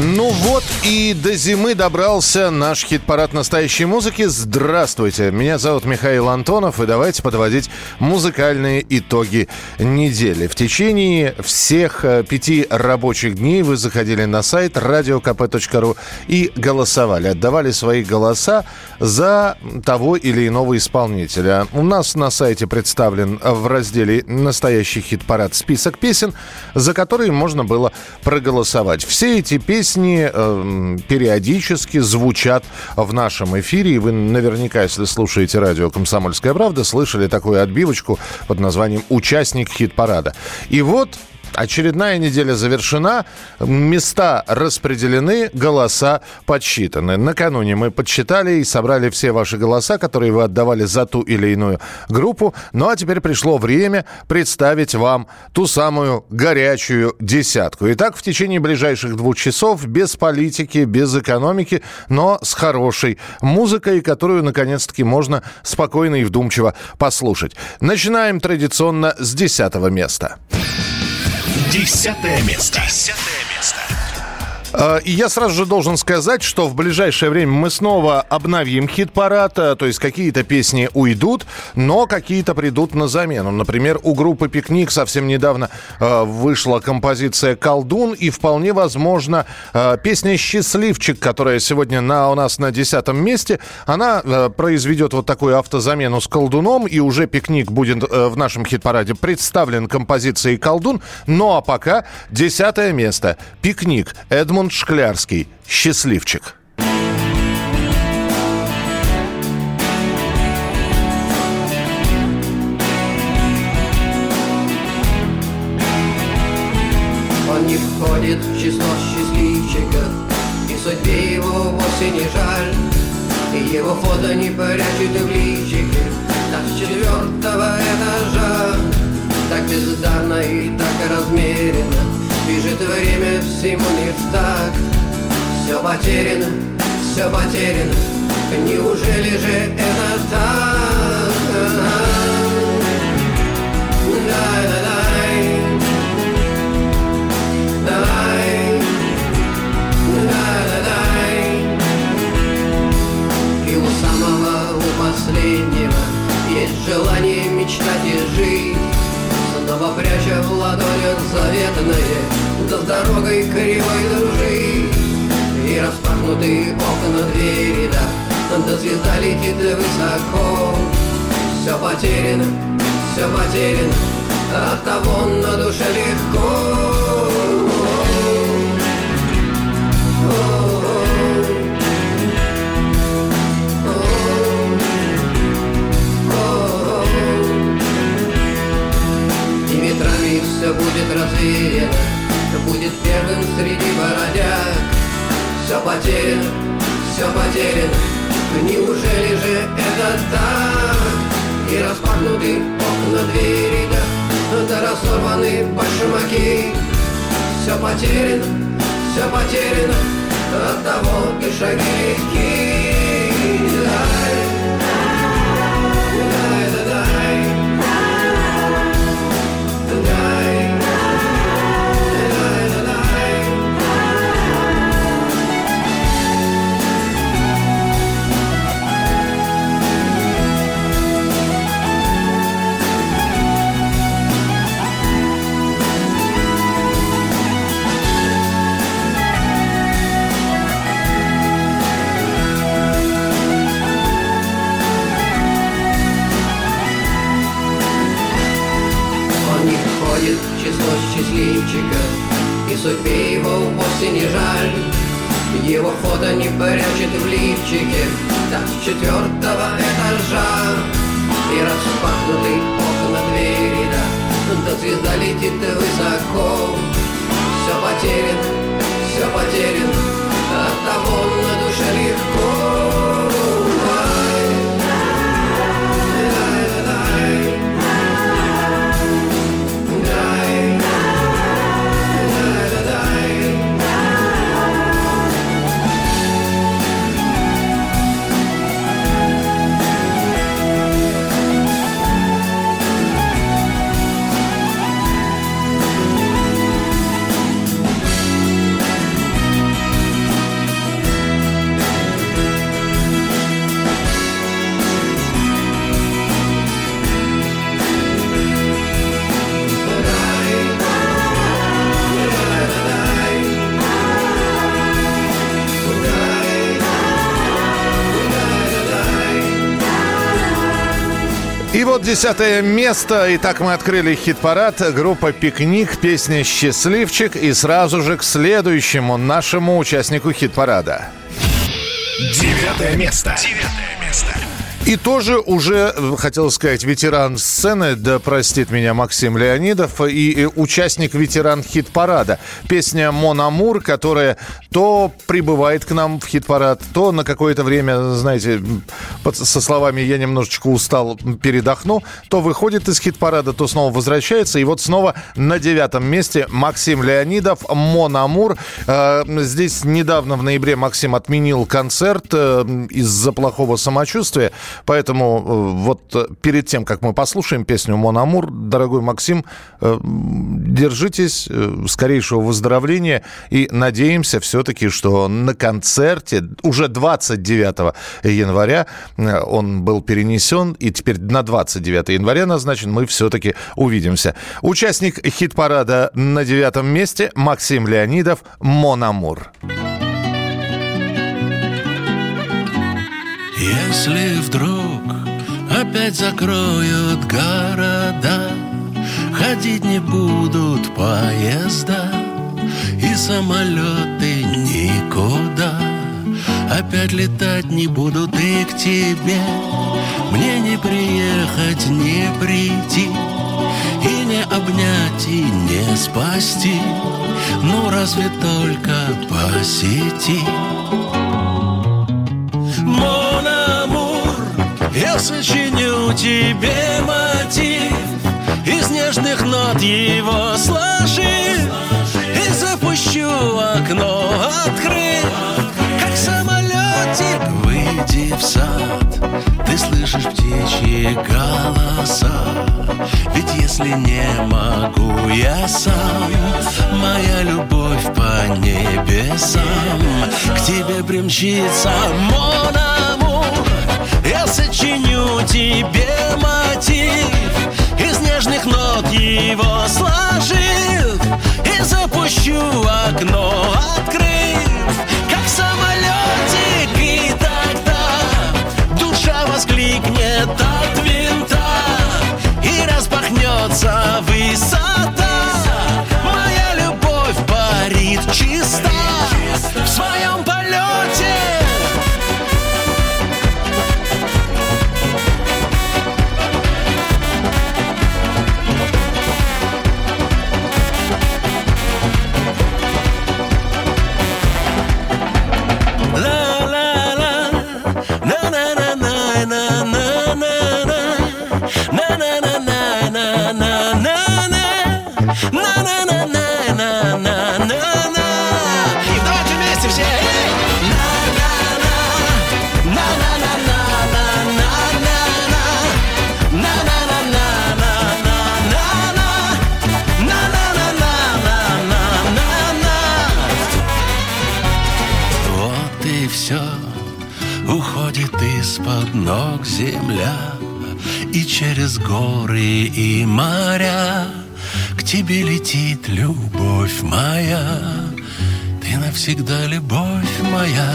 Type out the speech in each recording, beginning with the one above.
Ну вот и до зимы добрался наш хит-парад настоящей музыки. Здравствуйте, меня зовут Михаил Антонов, и давайте подводить музыкальные итоги недели. В течение всех э, пяти рабочих дней вы заходили на сайт radiokp.ru и голосовали, отдавали свои голоса за того или иного исполнителя. У нас на сайте представлен в разделе «Настоящий хит-парад» список песен, за которые можно было проголосовать. Все эти песни песни э, периодически звучат в нашем эфире. И вы наверняка, если слушаете радио «Комсомольская правда», слышали такую отбивочку под названием «Участник хит-парада». И вот Очередная неделя завершена, места распределены, голоса подсчитаны. Накануне мы подсчитали и собрали все ваши голоса, которые вы отдавали за ту или иную группу. Ну а теперь пришло время представить вам ту самую горячую десятку. Итак, в течение ближайших двух часов без политики, без экономики, но с хорошей музыкой, которую наконец-таки можно спокойно и вдумчиво послушать. Начинаем традиционно с десятого места. Десятое место. Десятое место. А, и я сразу же должен сказать, что в ближайшее время мы снова обновим хит-парад, а, то есть какие-то песни уйдут, но какие-то придут на замену. Например, у группы «Пикник» совсем недавно а, вышла композиция «Колдун», и вполне возможно песня «Счастливчик», которая сегодня на, у нас на десятом месте, она произведет вот такую автозамену с «Колдуном», и уже «Пикник» будет в нашем хит-параде представлен композицией «Колдун». Ну а пока десятое место «Пикник» Эдмунд Эдмунд Шклярский. Счастливчик. Он не входит в число счастливчиков, И судьбе его вовсе не жаль, И его фото не прячет в личике, Так с четвертого этажа, Так бездарно и так размеренно, Бежит время всему не так Все потеряно, все потеряно Неужели же это так? Вот десятое место. Итак, мы открыли хит-парад. Группа «Пикник», песня «Счастливчик». И сразу же к следующему нашему участнику хит-парада. Девятое место. Девятое место. И тоже уже, хотел сказать, ветеран сцены, да простит меня Максим Леонидов, и, и участник ветеран хит-парада. Песня «Мон Амур», которая то прибывает к нам в хит-парад, то на какое-то время, знаете, под, со словами «я немножечко устал, передохну», то выходит из хит-парада, то снова возвращается. И вот снова на девятом месте Максим Леонидов «Мон Амур». Э, здесь недавно в ноябре Максим отменил концерт э, из-за плохого самочувствия. Поэтому э, вот э, перед тем, как мы послушаем песню «Мон Амур», дорогой Максим, э, держитесь, скорейшего выздоровления и надеемся все-таки, что на концерте уже 29 января он был перенесен и теперь на 29 января назначен, мы все-таки увидимся. Участник хит-парада на девятом месте Максим Леонидов «Мон Амур». Если вдруг опять закроют города, Ходить не будут поезда И самолеты никуда. Опять летать не будут и к тебе Мне не приехать, не прийти И не обнять, и не спасти. Ну разве только по сети Я сочиню тебе мотив Из нежных нот его сложив И запущу окно, открыв Как самолетик. Выйди в сад Ты слышишь птичьи голоса. Ведь если не могу я сам Моя любовь по небесам. К тебе примчится Мона я сочиню тебе мотив. Из нежных нот его сложив. И запущу окно, открыв. Как самолетик И тогда душа воскликнет от винта. И распахнется высота. Моя любовь парит чиста. В своем Ты навсегда любовь моя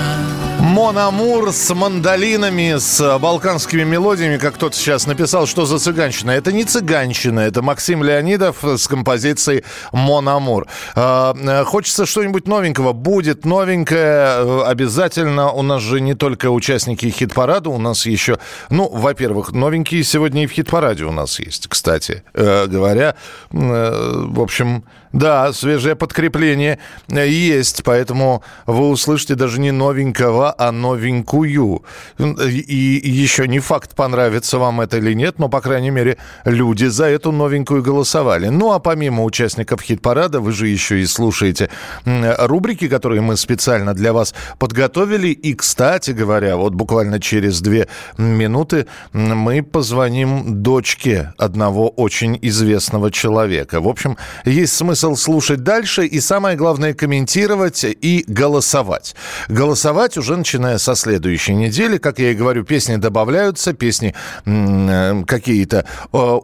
Монамур с мандолинами, с балканскими мелодиями, как кто-то сейчас написал, что за цыганщина. Это не цыганщина, это Максим Леонидов с композицией Монамур. А, хочется что-нибудь новенького. Будет новенькое э, обязательно. У нас же не только участники хит-парада, у нас еще, ну, во-первых, новенькие сегодня и в хит-параде у нас есть, кстати э, говоря. Э, в общем, да, свежее подкрепление есть, поэтому вы услышите даже не новенького, а новенькую. И еще не факт, понравится вам это или нет, но, по крайней мере, люди за эту новенькую голосовали. Ну, а помимо участников хит-парада, вы же еще и слушаете рубрики, которые мы специально для вас подготовили. И, кстати говоря, вот буквально через две минуты мы позвоним дочке одного очень известного человека. В общем, есть смысл смысл слушать дальше и самое главное комментировать и голосовать. Голосовать уже начиная со следующей недели. Как я и говорю, песни добавляются, песни э, какие-то э,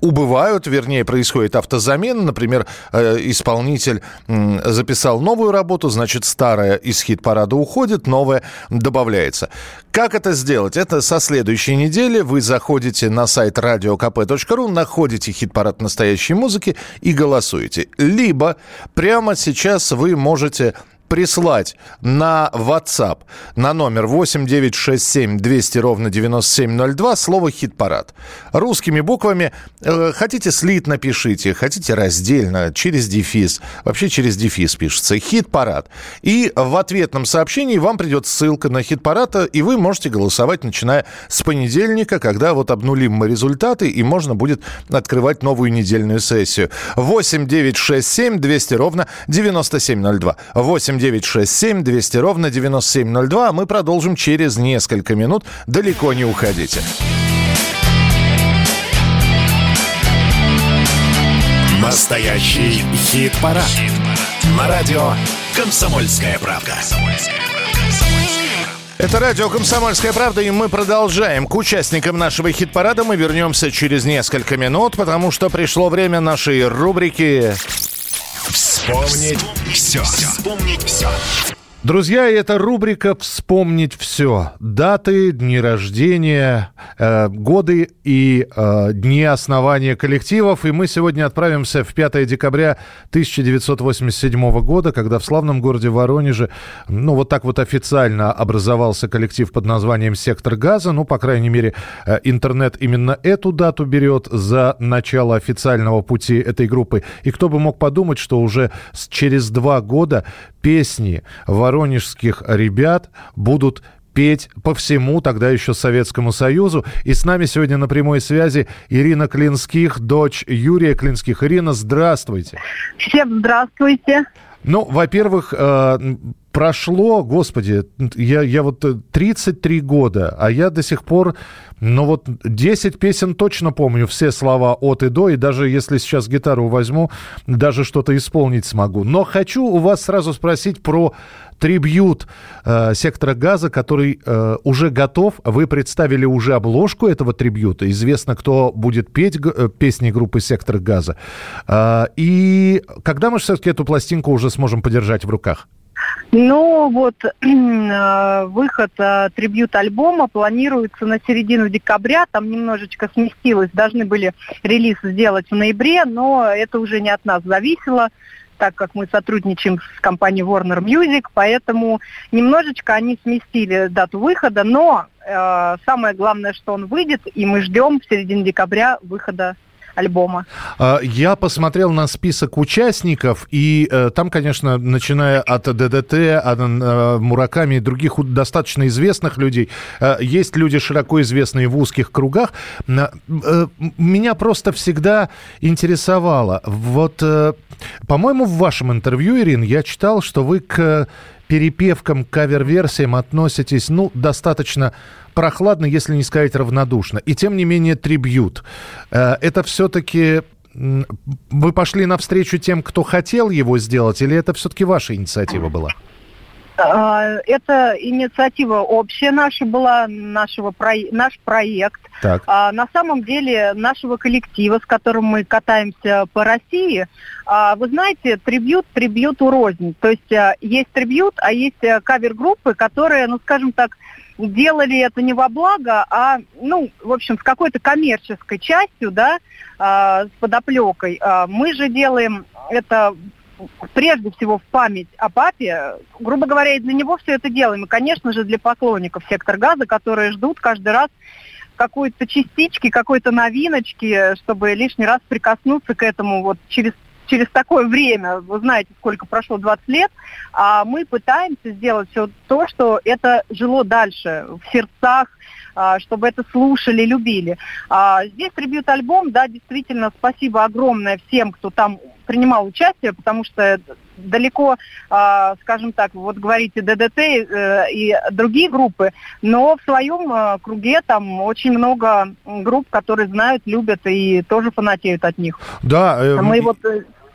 убывают, вернее, происходит автозамена. Например, э, исполнитель записал новую работу, значит, старая из хит-парада уходит, новая добавляется. Как это сделать? Это со следующей недели. Вы заходите на сайт radiokp.ru, находите хит-парад настоящей музыки и голосуете. Либо прямо сейчас вы можете прислать на WhatsApp на номер 8967 200 ровно 9702 слово «хит-парад». Русскими буквами. Э, хотите слитно пишите, хотите раздельно, через дефис. Вообще через дефис пишется. «Хит-парад». И в ответном сообщении вам придет ссылка на «хит-парад», и вы можете голосовать, начиная с понедельника, когда вот обнулим мы результаты, и можно будет открывать новую недельную сессию. 8967 200 ровно 9702. 8 8 9 6 7 200 ровно 9702. А мы продолжим через несколько минут. Далеко не уходите. Настоящий хит-парад. Хит На радио «Комсомольская правка». Это радио «Комсомольская правда», и мы продолжаем. К участникам нашего хит-парада мы вернемся через несколько минут, потому что пришло время нашей рубрики Вспомнить все. Вспомнить все. Друзья, это рубрика «Вспомнить все». Даты, дни рождения, э, годы и э, дни основания коллективов. И мы сегодня отправимся в 5 декабря 1987 года, когда в славном городе Воронеже, ну, вот так вот официально образовался коллектив под названием «Сектор газа». Ну, по крайней мере, э, интернет именно эту дату берет за начало официального пути этой группы. И кто бы мог подумать, что уже через два года песни воронежских ребят будут петь по всему тогда еще Советскому Союзу. И с нами сегодня на прямой связи Ирина Клинских, дочь Юрия Клинских. Ирина, здравствуйте. Всем здравствуйте. Ну, во-первых, э, прошло, господи, я, я вот 33 года, а я до сих пор но вот 10 песен точно помню, все слова от и до, и даже если сейчас гитару возьму, даже что-то исполнить смогу. Но хочу у вас сразу спросить про трибьют э, сектора газа, который э, уже готов. Вы представили уже обложку этого трибьюта. Известно, кто будет петь э, песни группы Сектор газа. Э, и когда мы все-таки эту пластинку уже сможем подержать в руках? Ну вот э, выход э, трибют-альбома планируется на середину декабря, там немножечко сместилось, должны были релиз сделать в ноябре, но это уже не от нас зависело так как мы сотрудничаем с компанией Warner Music, поэтому немножечко они сместили дату выхода, но э, самое главное, что он выйдет, и мы ждем в середине декабря выхода альбома. А, я посмотрел на список участников, и э, там, конечно, начиная от ДДТ, от э, Мураками и других достаточно известных людей, э, есть люди широко известные в узких кругах. Меня просто всегда интересовало, вот, по-моему, в вашем интервью, Ирин, я читал, что вы к перепевкам, кавер-версиям относитесь, ну, достаточно прохладно, если не сказать равнодушно. И тем не менее трибьют. Э, это все-таки вы пошли навстречу тем, кто хотел его сделать, или это все-таки ваша инициатива была? А, это инициатива общая наша была, нашего наш проект. Так. А, на самом деле нашего коллектива, с которым мы катаемся по России, а, вы знаете, трибют, трибьюту рознь. То есть а, есть трибют, а есть а, кавер-группы, которые, ну скажем так, делали это не во благо, а, ну, в общем, с какой-то коммерческой частью, да, а, с подоплекой. А, мы же делаем это прежде всего в память о папе. Грубо говоря, и для него все это делаем. И, конечно же, для поклонников «Сектор газа», которые ждут каждый раз какой-то частички, какой-то новиночки, чтобы лишний раз прикоснуться к этому вот через через такое время, вы знаете, сколько прошло 20 лет, а мы пытаемся сделать все то, что это жило дальше в сердцах, а, чтобы это слушали, любили. А здесь трибют-альбом, да, действительно, спасибо огромное всем, кто там принимал участие, потому что далеко, а, скажем так, вот говорите ДДТ э, и другие группы, но в своем э, круге там очень много групп, которые знают, любят и тоже фанатеют от них. Да. Э, Мы вот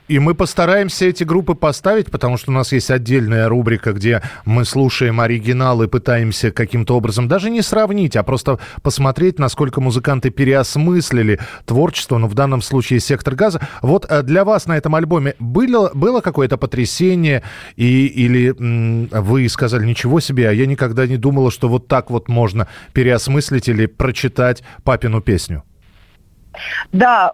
И мы постараемся эти группы поставить, потому что у нас есть отдельная рубрика, где мы слушаем оригинал и пытаемся каким-то образом даже не сравнить, а просто посмотреть, насколько музыканты переосмыслили творчество, ну, в данном случае «Сектор газа». Вот э, для вас на этом альбоме было, было какое-то потрясение, и, или м, вы сказали, ничего себе, а я никогда не думала, что вот так вот можно переосмыслить или прочитать папину песню? Да,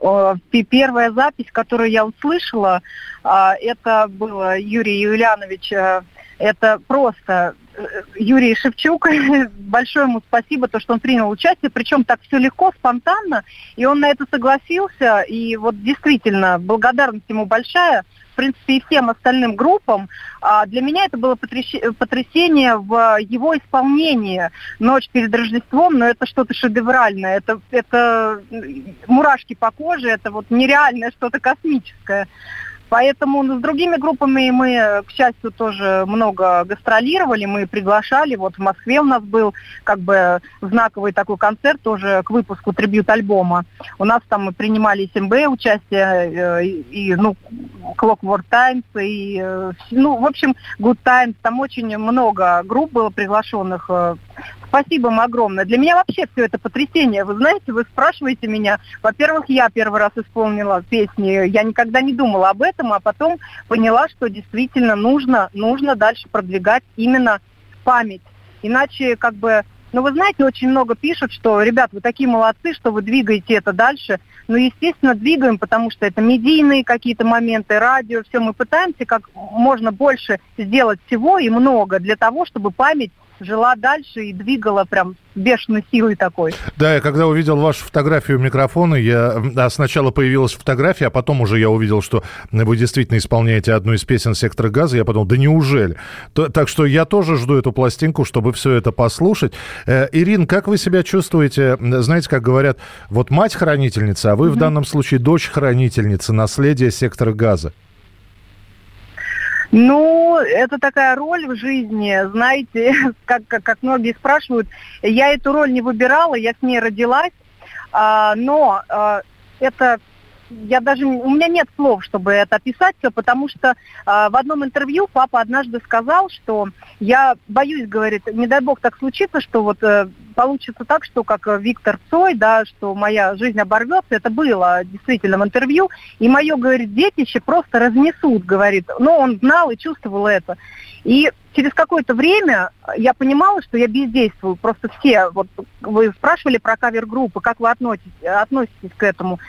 первая запись, которую я услышала, а, это было Юрий Юлианович. Э, это просто э, Юрий Шевчук, большое ему спасибо, то, что он принял участие, причем так все легко, спонтанно, и он на это согласился, и вот действительно благодарность ему большая, в принципе, и всем остальным группам. А для меня это было потрясение в его исполнении «Ночь перед Рождеством», но это что-то шедевральное, это, это мурашки по коже, это вот нереальное что-то космическое. Поэтому ну, с другими группами мы, к счастью, тоже много гастролировали, мы приглашали. Вот в Москве у нас был как бы знаковый такой концерт тоже к выпуску трибют-альбома. У нас там мы принимали СМБ участие, э, и, и ну, Clockwork Times, и, э, ну, в общем, Good Times. Там очень много групп было приглашенных э, Спасибо вам огромное. Для меня вообще все это потрясение. Вы знаете, вы спрашиваете меня. Во-первых, я первый раз исполнила песни. Я никогда не думала об этом, а потом поняла, что действительно нужно, нужно дальше продвигать именно память. Иначе как бы ну, вы знаете, очень много пишут, что, ребят, вы такие молодцы, что вы двигаете это дальше. Ну, естественно, двигаем, потому что это медийные какие-то моменты, радио, все. Мы пытаемся как можно больше сделать всего и много для того, чтобы память жила дальше и двигала прям бешеной силой такой. Да, я когда увидел вашу фотографию микрофона, я а сначала появилась фотография, а потом уже я увидел, что вы действительно исполняете одну из песен «Сектора газа», я подумал, да неужели? То, так что я тоже жду эту пластинку, чтобы все это послушать. Э, Ирин, как вы себя чувствуете? Знаете, как говорят, вот мать-хранительница, а вы mm-hmm. в данном случае дочь-хранительница наследия «Сектора газа». Ну, это такая роль в жизни, знаете, как, как, как многие спрашивают, я эту роль не выбирала, я с ней родилась, а, но а, это я даже у меня нет слов, чтобы это описать все, потому что э, в одном интервью папа однажды сказал, что я боюсь, говорит, не дай бог так случится, что вот э, получится так, что как Виктор Цой, да, что моя жизнь оборвется, это было действительно в интервью, и мое, говорит, детище просто разнесут, говорит, но он знал и чувствовал это. И через какое-то время я понимала, что я бездействую. Просто все, вот вы спрашивали про кавер-группы, как вы относитесь, относитесь к этому.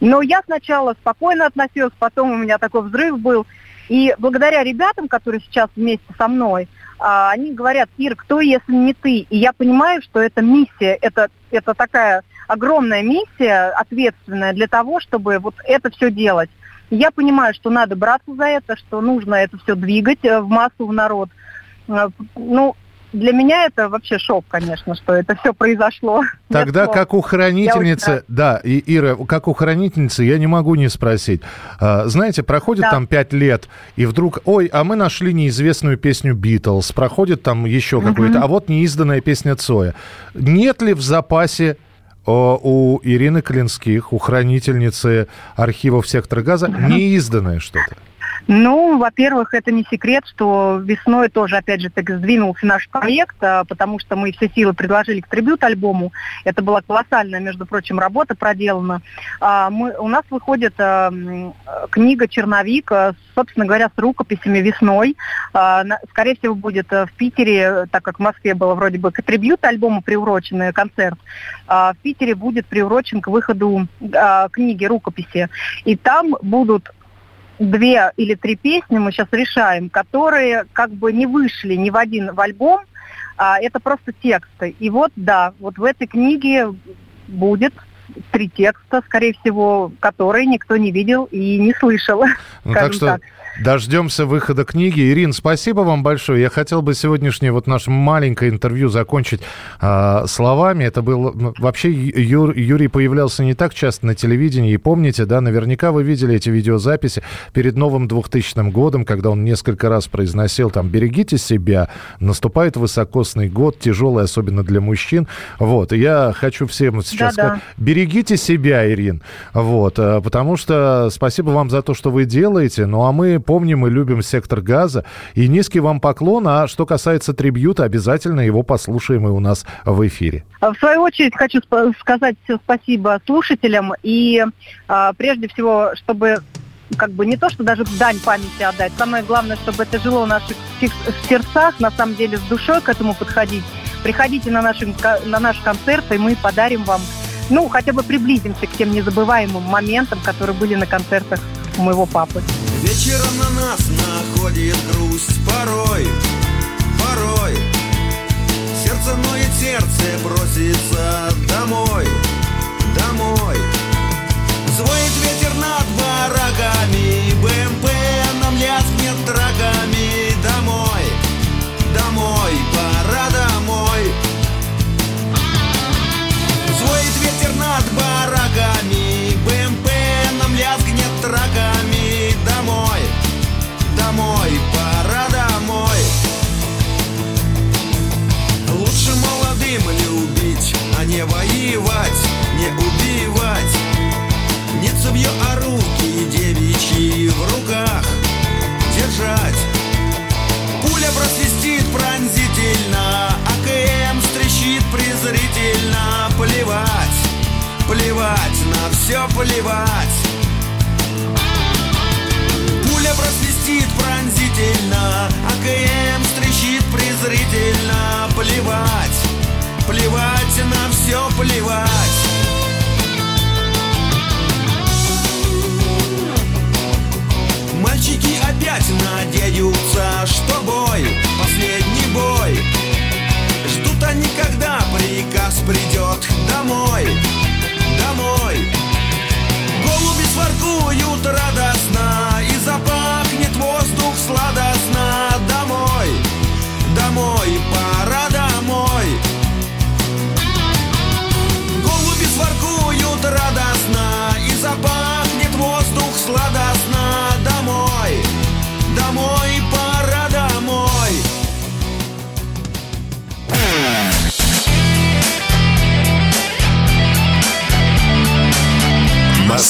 Но я сначала спокойно относилась, потом у меня такой взрыв был. И благодаря ребятам, которые сейчас вместе со мной, а, они говорят, Ир, кто если не ты? И я понимаю, что это миссия, это, это такая огромная миссия, ответственная для того, чтобы вот это все делать. я понимаю, что надо браться за это, что нужно это все двигать э, в массу, в народ. Э, ну, для меня это вообще шок, конечно, что это все произошло. Тогда как у хранительницы, очень... да, и Ира, как у хранительницы, я не могу не спросить. А, знаете, проходит да. там пять лет, и вдруг, ой, а мы нашли неизвестную песню Битлз, проходит там еще угу. какой-то, а вот неизданная песня Цоя. Нет ли в запасе у Ирины Клинских, у хранительницы архивов сектора газа, неизданное что-то? Ну, во-первых, это не секрет, что весной тоже, опять же, так сдвинулся наш проект, а, потому что мы все силы предложили к трибют-альбому. Это была колоссальная, между прочим, работа проделана. А, мы, у нас выходит а, книга «Черновик», собственно говоря, с рукописями весной. Скорее всего, будет в Питере, так как в Москве было вроде бы к трибют-альбому приуроченный концерт, в Питере будет приурочен к выходу книги рукописи. И там будут две или три песни мы сейчас решаем, которые как бы не вышли ни в один в альбом, а это просто тексты. И вот, да, вот в этой книге будет три текста, скорее всего, которые никто не видел и не слышал. Ну, так что так. Дождемся выхода книги. Ирин, спасибо вам большое. Я хотел бы сегодняшнее вот наше маленькое интервью закончить э, словами. Это был... Вообще Юр, Юрий появлялся не так часто на телевидении. И помните, да, наверняка вы видели эти видеозаписи перед новым 2000 годом, когда он несколько раз произносил там «берегите себя», наступает высокосный год, тяжелый, особенно для мужчин. Вот. И я хочу всем сейчас да, сказать, да. Берегите себя, Ирин. Вот. Э, потому что спасибо вам за то, что вы делаете. Ну, а мы помним и любим сектор газа. И низкий вам поклон. А что касается трибьюта, обязательно его послушаем и у нас в эфире. В свою очередь хочу сказать спасибо слушателям. И а, прежде всего, чтобы как бы не то, что даже дань памяти отдать. Самое главное, чтобы это жило в наших сердцах, на самом деле с душой к этому подходить. Приходите на, наши, на наш концерт, и мы подарим вам, ну, хотя бы приблизимся к тем незабываемым моментам, которые были на концертах у моего папы. Вечером на нас находит грусть порой, порой. Сердце ноет, сердце бросится домой, домой. Звонит ветер над бараками, БМП нам лязгнет драгами. Домой, домой, пора домой. Над бараками, БМП нам лязгнет драгами домой, пора домой. Лучше молодым любить, а не воевать, не убивать. Не цевье, а руки девичьи в руках. Держать. Пуля просвистит пронзительно, АКМ стрещит презрительно. Плевать, плевать, на все плевать. Пуля просвистит пронзительно АКМ стрещит презрительно. Плевать, плевать, на все плевать. Мальчики опять надеются, что бой, последний бой. Ждут они, когда приказ придет домой, домой. Голуби своркуют радостно И запахнет воздух сладостно. Домой, домой, пора домой. Голуби своркуют радостно И запахнет воздух сладостно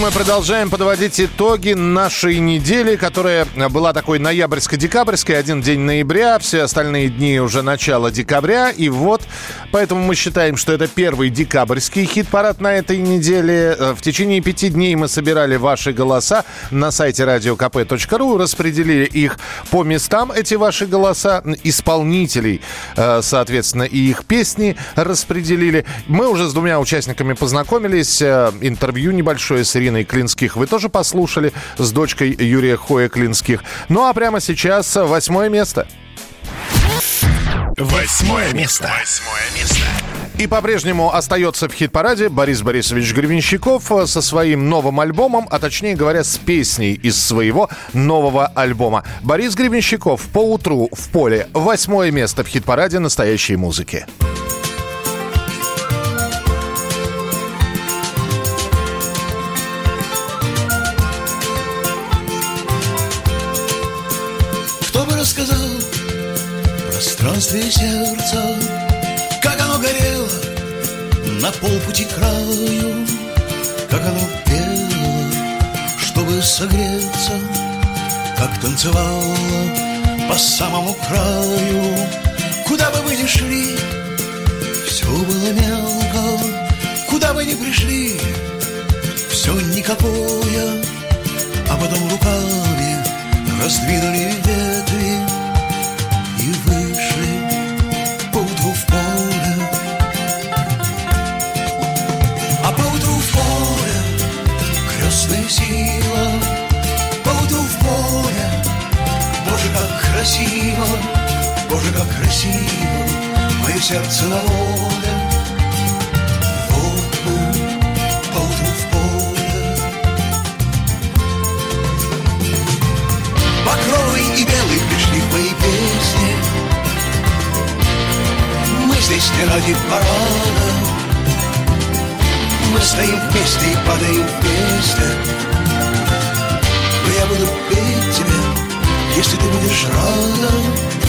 Мы продолжаем подводить итоги нашей недели, которая была такой ноябрьско-декабрьской. Один день ноября, все остальные дни уже начало декабря. И вот, поэтому мы считаем, что это первый декабрьский хит-парад на этой неделе. Э, в течение пяти дней мы собирали ваши голоса на сайте radiokp.ru, распределили их по местам, эти ваши голоса, исполнителей, э, соответственно, и их песни распределили. Мы уже с двумя участниками познакомились. Э, интервью небольшое с Ириной Ириной Клинских вы тоже послушали с дочкой Юрия Хоя Клинских. Ну а прямо сейчас восьмое место. Восьмое место. Восьмое место. И по-прежнему остается в хит-параде Борис Борисович Гребенщиков со своим новым альбомом, а точнее говоря, с песней из своего нового альбома. Борис Гребенщиков по утру в поле. Восьмое место в хит-параде настоящей музыки. Пространстве сердца, как оно горело на полпути краю, как оно пело, чтобы согреться, как танцевало по самому краю. Куда бы вы ни шли, все было мелко, куда бы ни пришли, все никакое, а потом руками раздвинули ветви красиво, Боже, как красиво, мое сердце на воле. Отбу, поутру в поле. Покровы и белые пришли в моей песне, Мы здесь не ради парада, Мы стоим вместе и падаем вместе, Но я буду петь тебя если ты будешь рада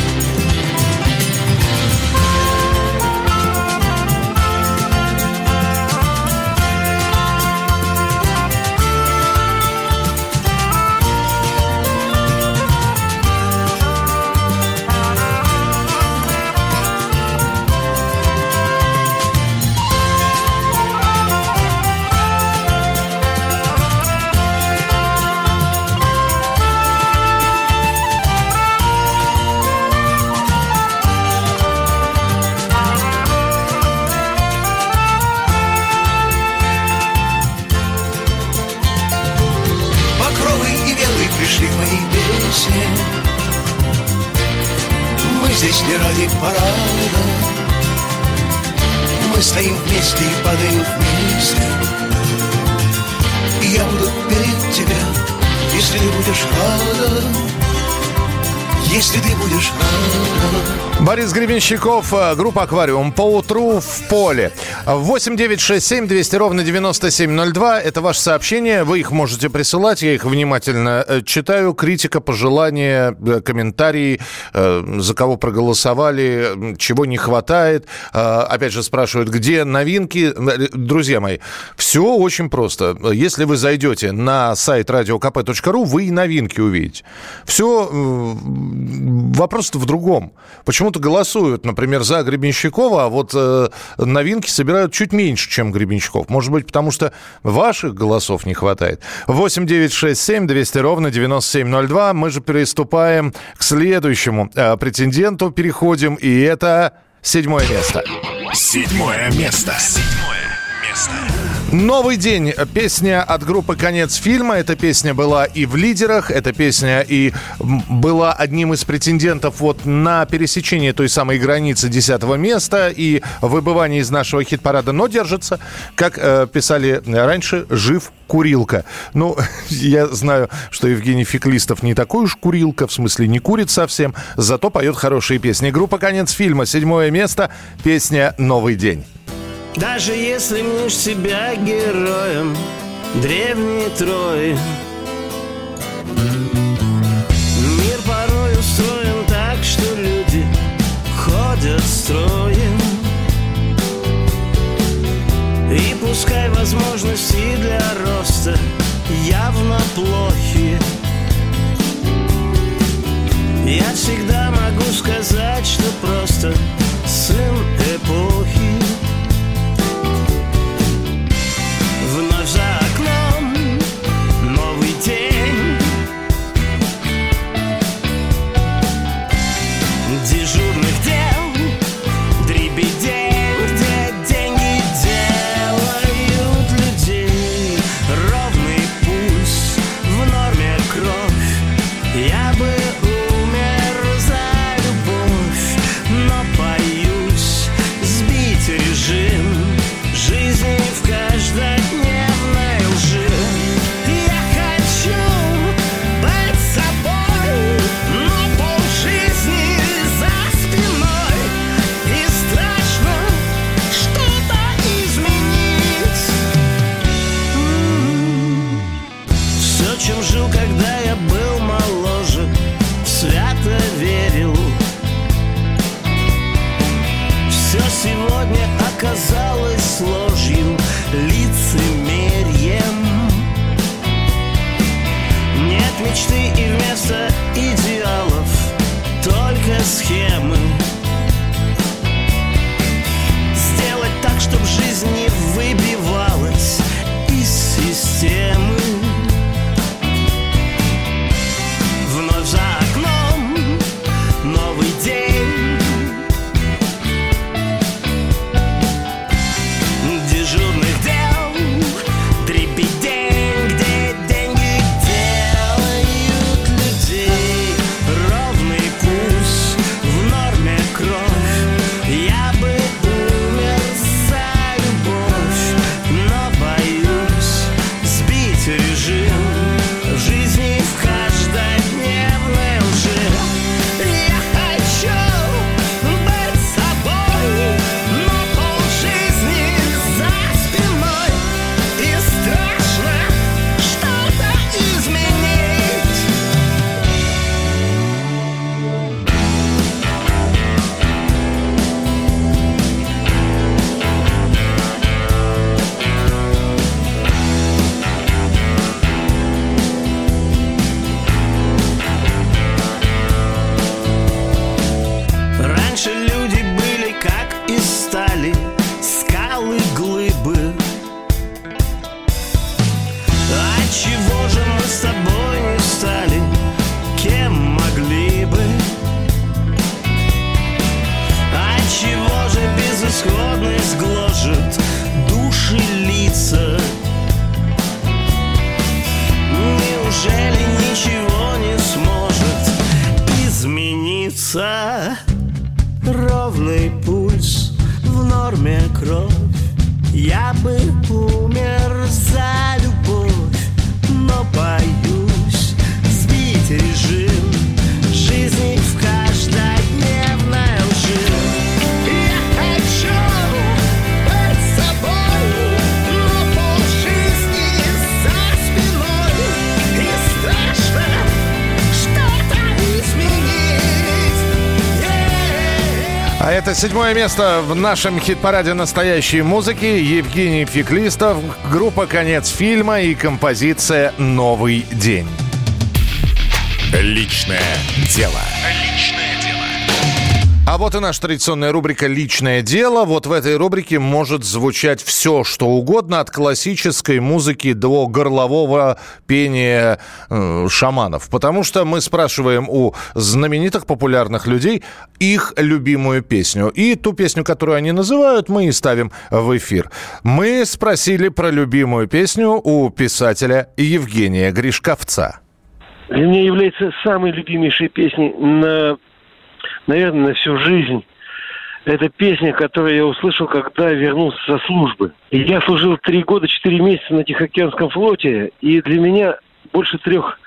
Гребенщиков, э, группа «Аквариум». По утру в поле. 8 9 6 7 200 ровно 9702. Это ваше сообщение. Вы их можете присылать. Я их внимательно э, читаю. Критика, пожелания, э, комментарии, за кого проголосовали, чего не хватает. Опять же спрашивают, где новинки. Друзья мои, все очень просто. Если вы зайдете на сайт radiokp.ru, вы и новинки увидите. Все, вопрос в другом. Почему-то голосуют, например, за Гребенщикова, а вот э, новинки собирают чуть меньше, чем Гребенщиков. Может быть, потому что ваших голосов не хватает. 8 9 6 7 200 ровно 9702. Мы же переступаем к следующему э, претенденту, переходим, и это седьмое место. Седьмое место. Седьмое место. Новый день. Песня от группы «Конец фильма». Эта песня была и в лидерах. Эта песня и была одним из претендентов вот на пересечение той самой границы десятого места и выбывание из нашего хит-парада. Но держится, как э, писали раньше, жив курилка. Ну, я знаю, что Евгений Феклистов не такой уж курилка, в смысле не курит совсем, зато поет хорошие песни. Группа «Конец фильма», седьмое место, песня «Новый день». Даже если мнешь себя героем древней Трои Мир порой устроен так, что люди ходят строем. И пускай возможности для роста явно плохи. Я всегда могу сказать, что просто сын эпохи умер за это седьмое место в нашем хит-параде настоящей музыки. Евгений Феклистов, группа «Конец фильма» и композиция «Новый день». Личное дело. А вот и наша традиционная рубрика «Личное дело». Вот в этой рубрике может звучать все, что угодно, от классической музыки до горлового пения э, шаманов. Потому что мы спрашиваем у знаменитых популярных людей их любимую песню. И ту песню, которую они называют, мы и ставим в эфир. Мы спросили про любимую песню у писателя Евгения Гришковца. Для меня является самой любимейшей песней на, наверное, на всю жизнь. Это песня, которую я услышал, когда вернулся со службы. И я служил три года, четыре месяца на Тихоокеанском флоте, и для меня больше трех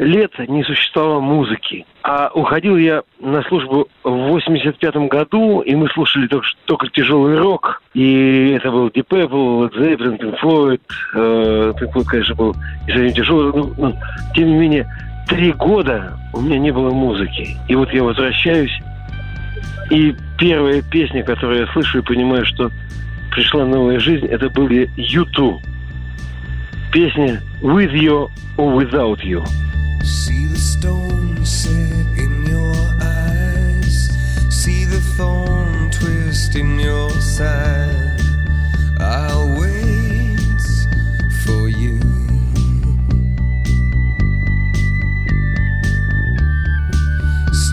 лет не существовало музыки. А уходил я на службу в 85-м году, и мы слушали только, только тяжелый рок. И это был Deep Led Zeppelin, Pink Floyd. Э, Pink Floyd, конечно, был и совсем тяжелый. Но, но, тем не менее, три года у меня не было музыки. И вот я возвращаюсь, и первая песня, которую я слышу и понимаю, что пришла новая жизнь, это были U2. Песня «With You or Without You». See the stone set in your eyes. See the thorn twist in your side.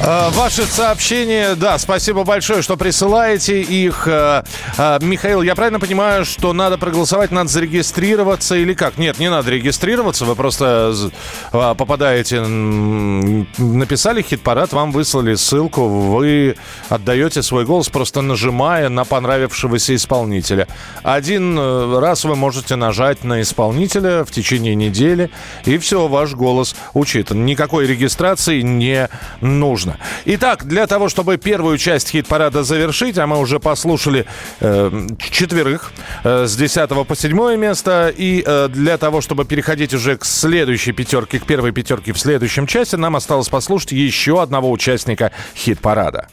Ваши сообщения, да, спасибо большое, что присылаете их. А, а, Михаил, я правильно понимаю, что надо проголосовать, надо зарегистрироваться или как? Нет, не надо регистрироваться, вы просто а, попадаете, написали хит-парад, вам выслали ссылку, вы отдаете свой голос, просто нажимая на понравившегося исполнителя. Один э, раз вы можете нажать на исполнителя в течение недели, и все, ваш голос учитан. Никакой регистрации не нужно. Итак, для того, чтобы первую часть хит-парада завершить, а мы уже послушали э, четверых э, с 10 по 7 место, и э, для того, чтобы переходить уже к следующей пятерке, к первой пятерке в следующем часе, нам осталось послушать еще одного участника хит-парада.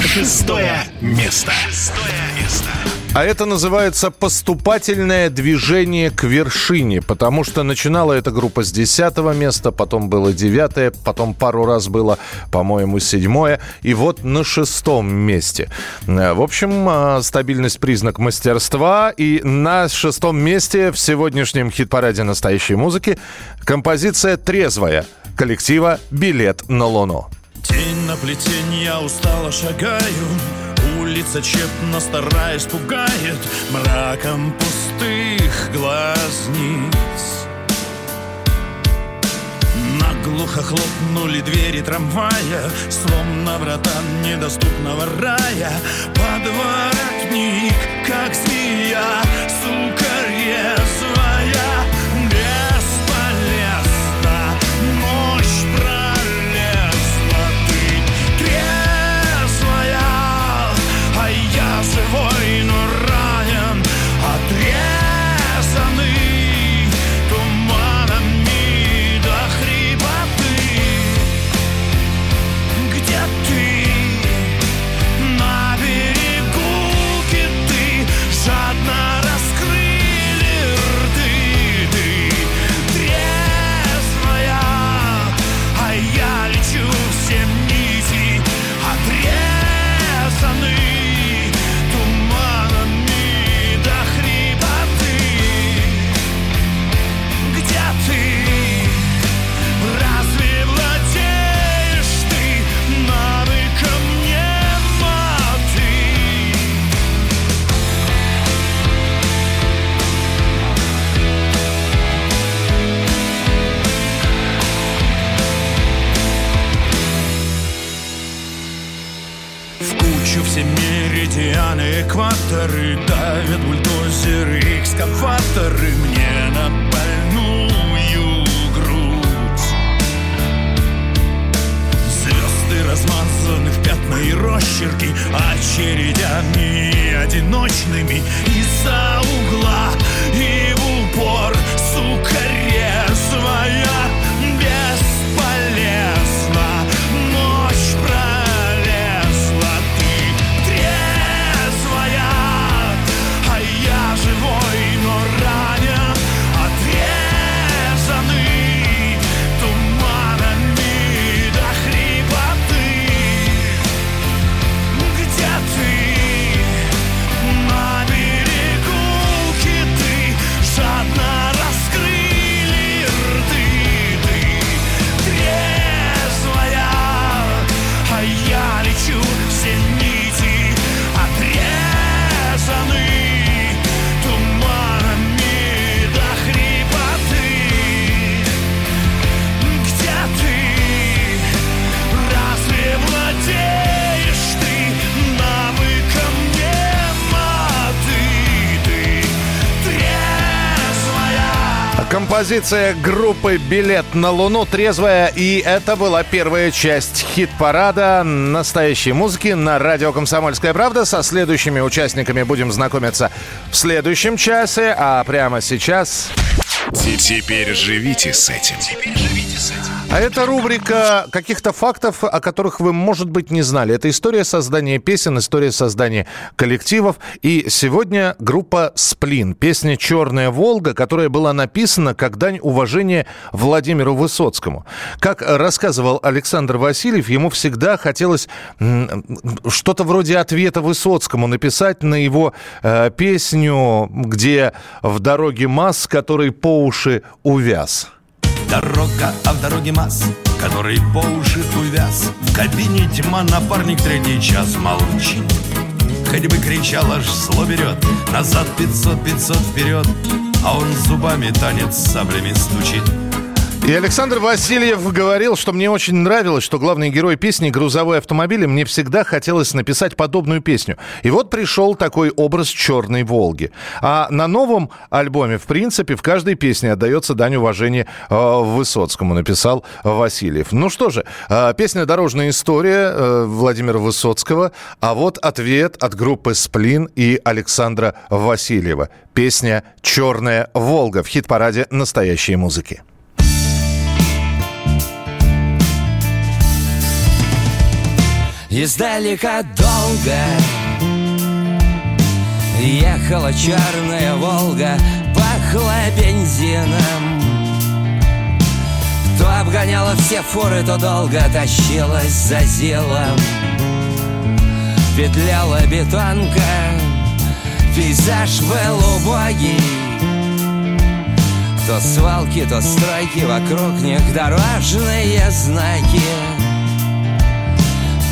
Шестое место. Шестое место. А это называется поступательное движение к вершине, потому что начинала эта группа с 10 места, потом было 9, потом пару раз было, по-моему, седьмое, и вот на шестом месте. Э, В общем, э, стабильность признак мастерства, и на шестом месте в сегодняшнем хит-параде настоящей музыки композиция «Трезвая» коллектива «Билет на Луну». День на плетень, я устало шагаю Улица тщетно стараясь пугает Мраком пустых глазниц. Наглухо хлопнули двери трамвая Словно врата недоступного рая. Подворотник, как змея Сука резвая экваторы Давят бульдозеры, экскаваторы Мне на больную грудь. Звезды размазаны в пятна и росчерки Очередями одиночными Из-за угла. И в упор Сука Композиция группы «Билет на Луну» трезвая. И это была первая часть хит-парада настоящей музыки на радио «Комсомольская правда». Со следующими участниками будем знакомиться в следующем часе. А прямо сейчас... Теперь живите с этим. А это рубрика каких-то фактов, о которых вы, может быть, не знали. Это история создания песен, история создания коллективов. И сегодня группа «Сплин». Песня «Черная Волга», которая была написана как дань уважения Владимиру Высоцкому. Как рассказывал Александр Васильев, ему всегда хотелось что-то вроде ответа Высоцкому написать на его э, песню, где в дороге масс, который по уши увяз. Дорога, а в дороге масс, который по уши увяз В кабине тьма, напарник третий час молчит. Хоть бы кричал, аж зло берет. Назад 500, 500 вперед А он зубами танец саблями стучит И Александр Васильев говорил, что мне очень нравилось, что главный герой песни «Грузовой автомобиль», мне всегда хотелось написать подобную песню. И вот пришел такой образ «Черной Волги». А на новом альбоме, в принципе, в каждой песне отдается дань уважения э, Высоцкому, написал Васильев. Ну что же, э, песня «Дорожная история» э, Владимира Высоцкого, а вот ответ от группы «Сплин» и Александра Васильева. Песня «Черная Волга» в хит-параде настоящей музыки. Издалека долго Ехала черная Волга Пахла бензином То обгоняла все фуры, то долго тащилась за зилом Петляла бетонка Пейзаж был убогий. То свалки, то стройки Вокруг них дорожные знаки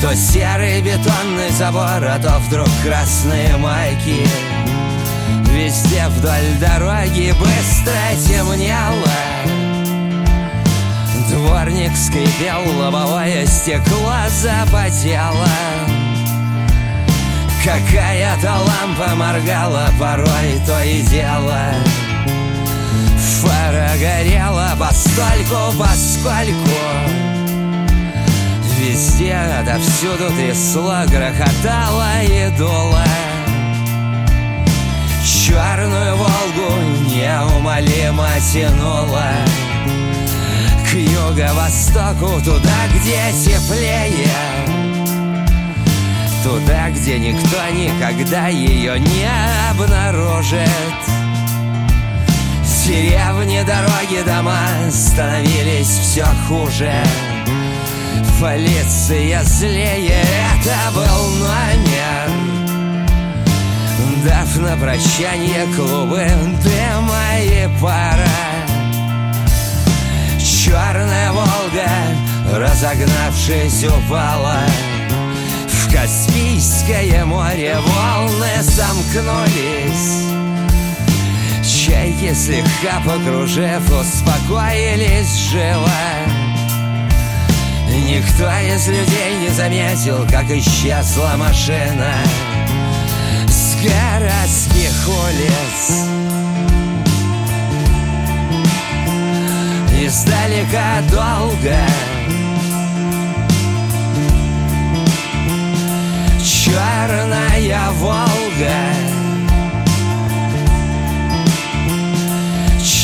то серый бетонный забор, а то вдруг красные майки. Везде вдоль дороги быстро темнело. Дворник скрипел, лобовое стекло запотело. Какая-то лампа моргала порой то и дело. Фара горела постольку, поскольку Везде, отовсюду трясло, грохотало и дуло. Черную Волгу неумолимо тянуло. К юго-востоку, туда, где теплее. Туда, где никто никогда ее не обнаружит. Деревни, дороги, дома становились все хуже Полиция злее, это был номер Дав на прощание клубы дыма и пара Черная Волга, разогнавшись, упала. В Каспийское море волны сомкнулись Чайки, слегка покружив, успокоились живо Никто из людей не заметил, как исчезла машина С городских улиц. Издалека долго. Черная Волга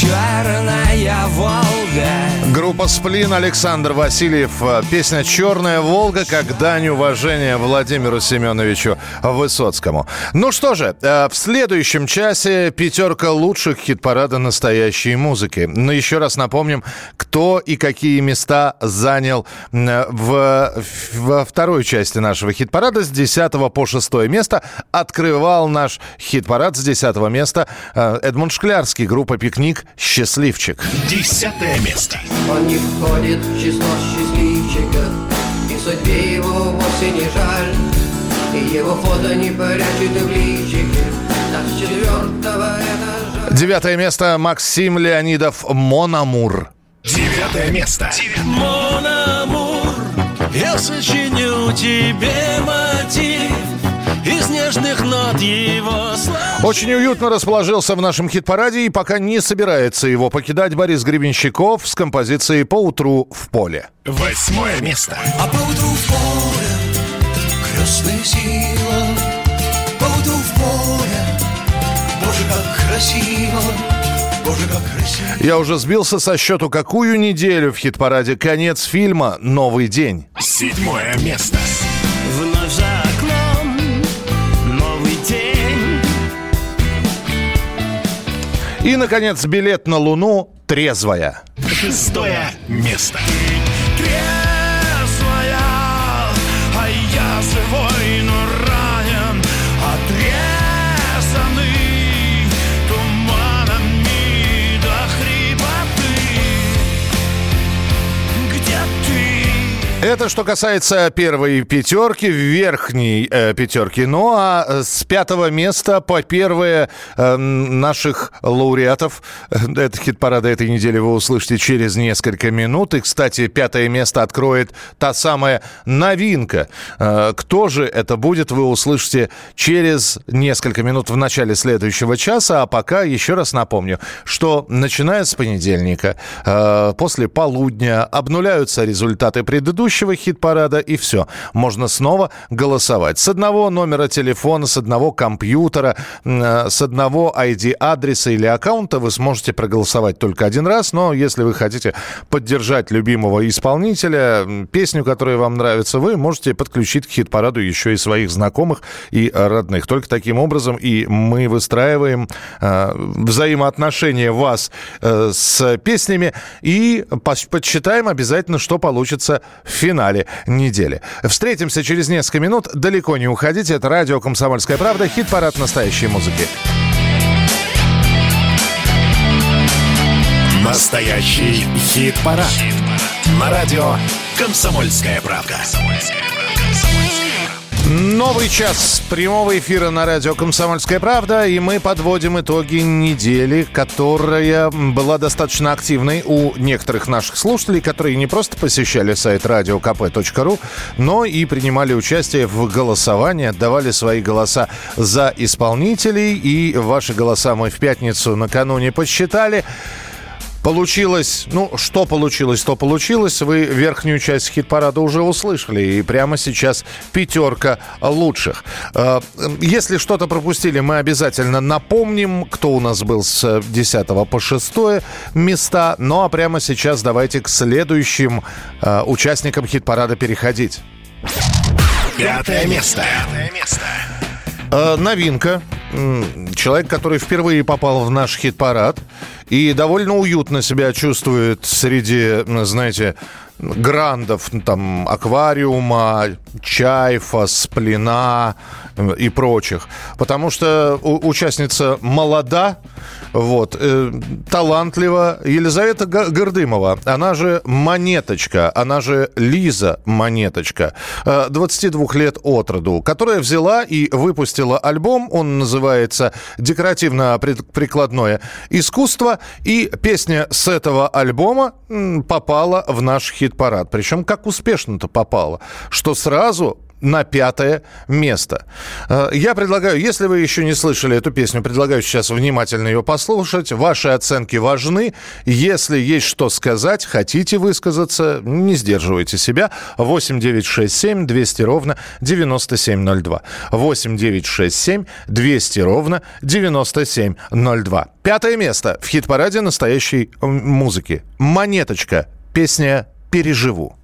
Черная Волга Группа «Сплин», Александр Васильев. Песня «Черная Волга» как дань уважения Владимиру Семеновичу Высоцкому. Ну что же, э, в следующем часе пятерка лучших хит-парада настоящей музыки. Но еще раз напомним, кто и какие места занял э, в, во второй части нашего хит-парада с 10 по 6 место. Открывал наш хит-парад с 10 места э, Эдмунд Шклярский, группа «Пикник», «Счастливчик». Десятое место. Он не входит в число счастливчиков И судьбе его вовсе не жаль И его фото не прячут в личике Так с четвертого этажа Девятое место Максим Леонидов «Мономур». Девятое место. Мон-амур, я сочиню тебе мотив из нежных нот его слов. Очень уютно расположился в нашем хит-параде и пока не собирается его покидать Борис Гребенщиков с композицией «Поутру в поле». Восьмое место. А поутру в поле крестная сила, поутру в поле, Боже, как красиво, Боже, как красиво. Я уже сбился со счету, какую неделю в хит-параде конец фильма «Новый день». Седьмое место. И, наконец, билет на Луну «Трезвая». Шестое место. трезвая, Это что касается первой пятерки, верхней э, пятерки. Ну а э, с пятого места по первые э, наших лауреатов, э, это хит-парада этой недели вы услышите через несколько минут. И, кстати, пятое место откроет та самая новинка. Э, кто же это будет, вы услышите через несколько минут в начале следующего часа. А пока еще раз напомню, что начиная с понедельника, э, после полудня обнуляются результаты предыдущего хит-парада, и все. Можно снова голосовать. С одного номера телефона, с одного компьютера, э, с одного ID-адреса или аккаунта вы сможете проголосовать только один раз, но если вы хотите поддержать любимого исполнителя, песню, которая вам нравится, вы можете подключить к хит-параду еще и своих знакомых и родных. Только таким образом и мы выстраиваем э, взаимоотношения вас э, с песнями и подсчитаем обязательно, что получится в финале недели. Встретимся через несколько минут. Далеко не уходите. Это радио «Комсомольская правда». Хит-парад настоящей музыки. Настоящий хит-парад. На радио «Комсомольская правда». Новый час прямого эфира на радио «Комсомольская правда», и мы подводим итоги недели, которая была достаточно активной у некоторых наших слушателей, которые не просто посещали сайт radiokp.ru, но и принимали участие в голосовании, отдавали свои голоса за исполнителей, и ваши голоса мы в пятницу накануне подсчитали. Получилось, ну, что получилось, то получилось. Вы верхнюю часть хит-парада уже услышали. И прямо сейчас пятерка лучших. Э, Если что-то пропустили, мы обязательно напомним, кто у нас был с 10 по 6 места. Ну, а прямо сейчас давайте к следующим э, участникам хит-парада переходить. Пятое место. Э, Новинка. Человек, который впервые попал в наш хит-парад и довольно уютно себя чувствует среди, знаете, грандов, ну, там, аквариума, чайфа, сплина э, и прочих. Потому что участница молода, вот, э, талантлива. Елизавета Гордымова, она же Монеточка, она же Лиза Монеточка, э, 22 лет от роду, которая взяла и выпустила альбом, он называется «Декоративно-прикладное искусство», и песня с этого альбома попала в наш хит хит-парад. Причем как успешно-то попало, что сразу на пятое место. Э, я предлагаю, если вы еще не слышали эту песню, предлагаю сейчас внимательно ее послушать. Ваши оценки важны. Если есть что сказать, хотите высказаться, не сдерживайте себя. 8 9 6 7 200 ровно 9702. 8 9 6 7 200 ровно 9702. Пятое место в хит-параде настоящей музыки. «Монеточка». Песня «Переживу».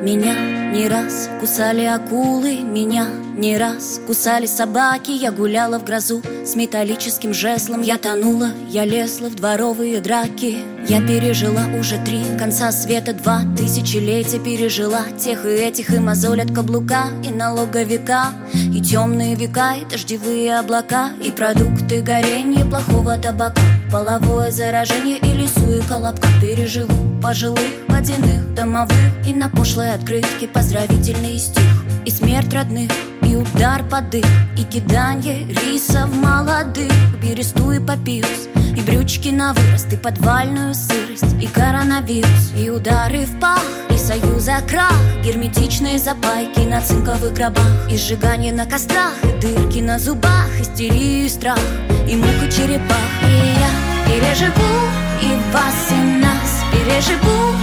Меня не раз кусали акулы меня, не раз кусали собаки. Я гуляла в грозу с металлическим жезлом. Я тонула, я лезла в дворовые драки. Я пережила уже три конца света Два тысячелетия пережила Тех и этих и мозоль от каблука И налоговика И темные века, и дождевые облака И продукты горения плохого табака Половое заражение и лесу и колобка. Переживу пожилых, водяных, домовых И на пошлой открытке поздравительный стих. И смерть родных, и удар под дых И киданье в молодых. Бересту и папирус, и брючки на вырост И подвальную сырость, и коронавирус И удары в пах, и союза крах. Герметичные запайки на цинковых гробах И сжигание на кострах, и дырки на зубах Истерию и страх, и мука черепах. И я переживу и вас, и нас переживу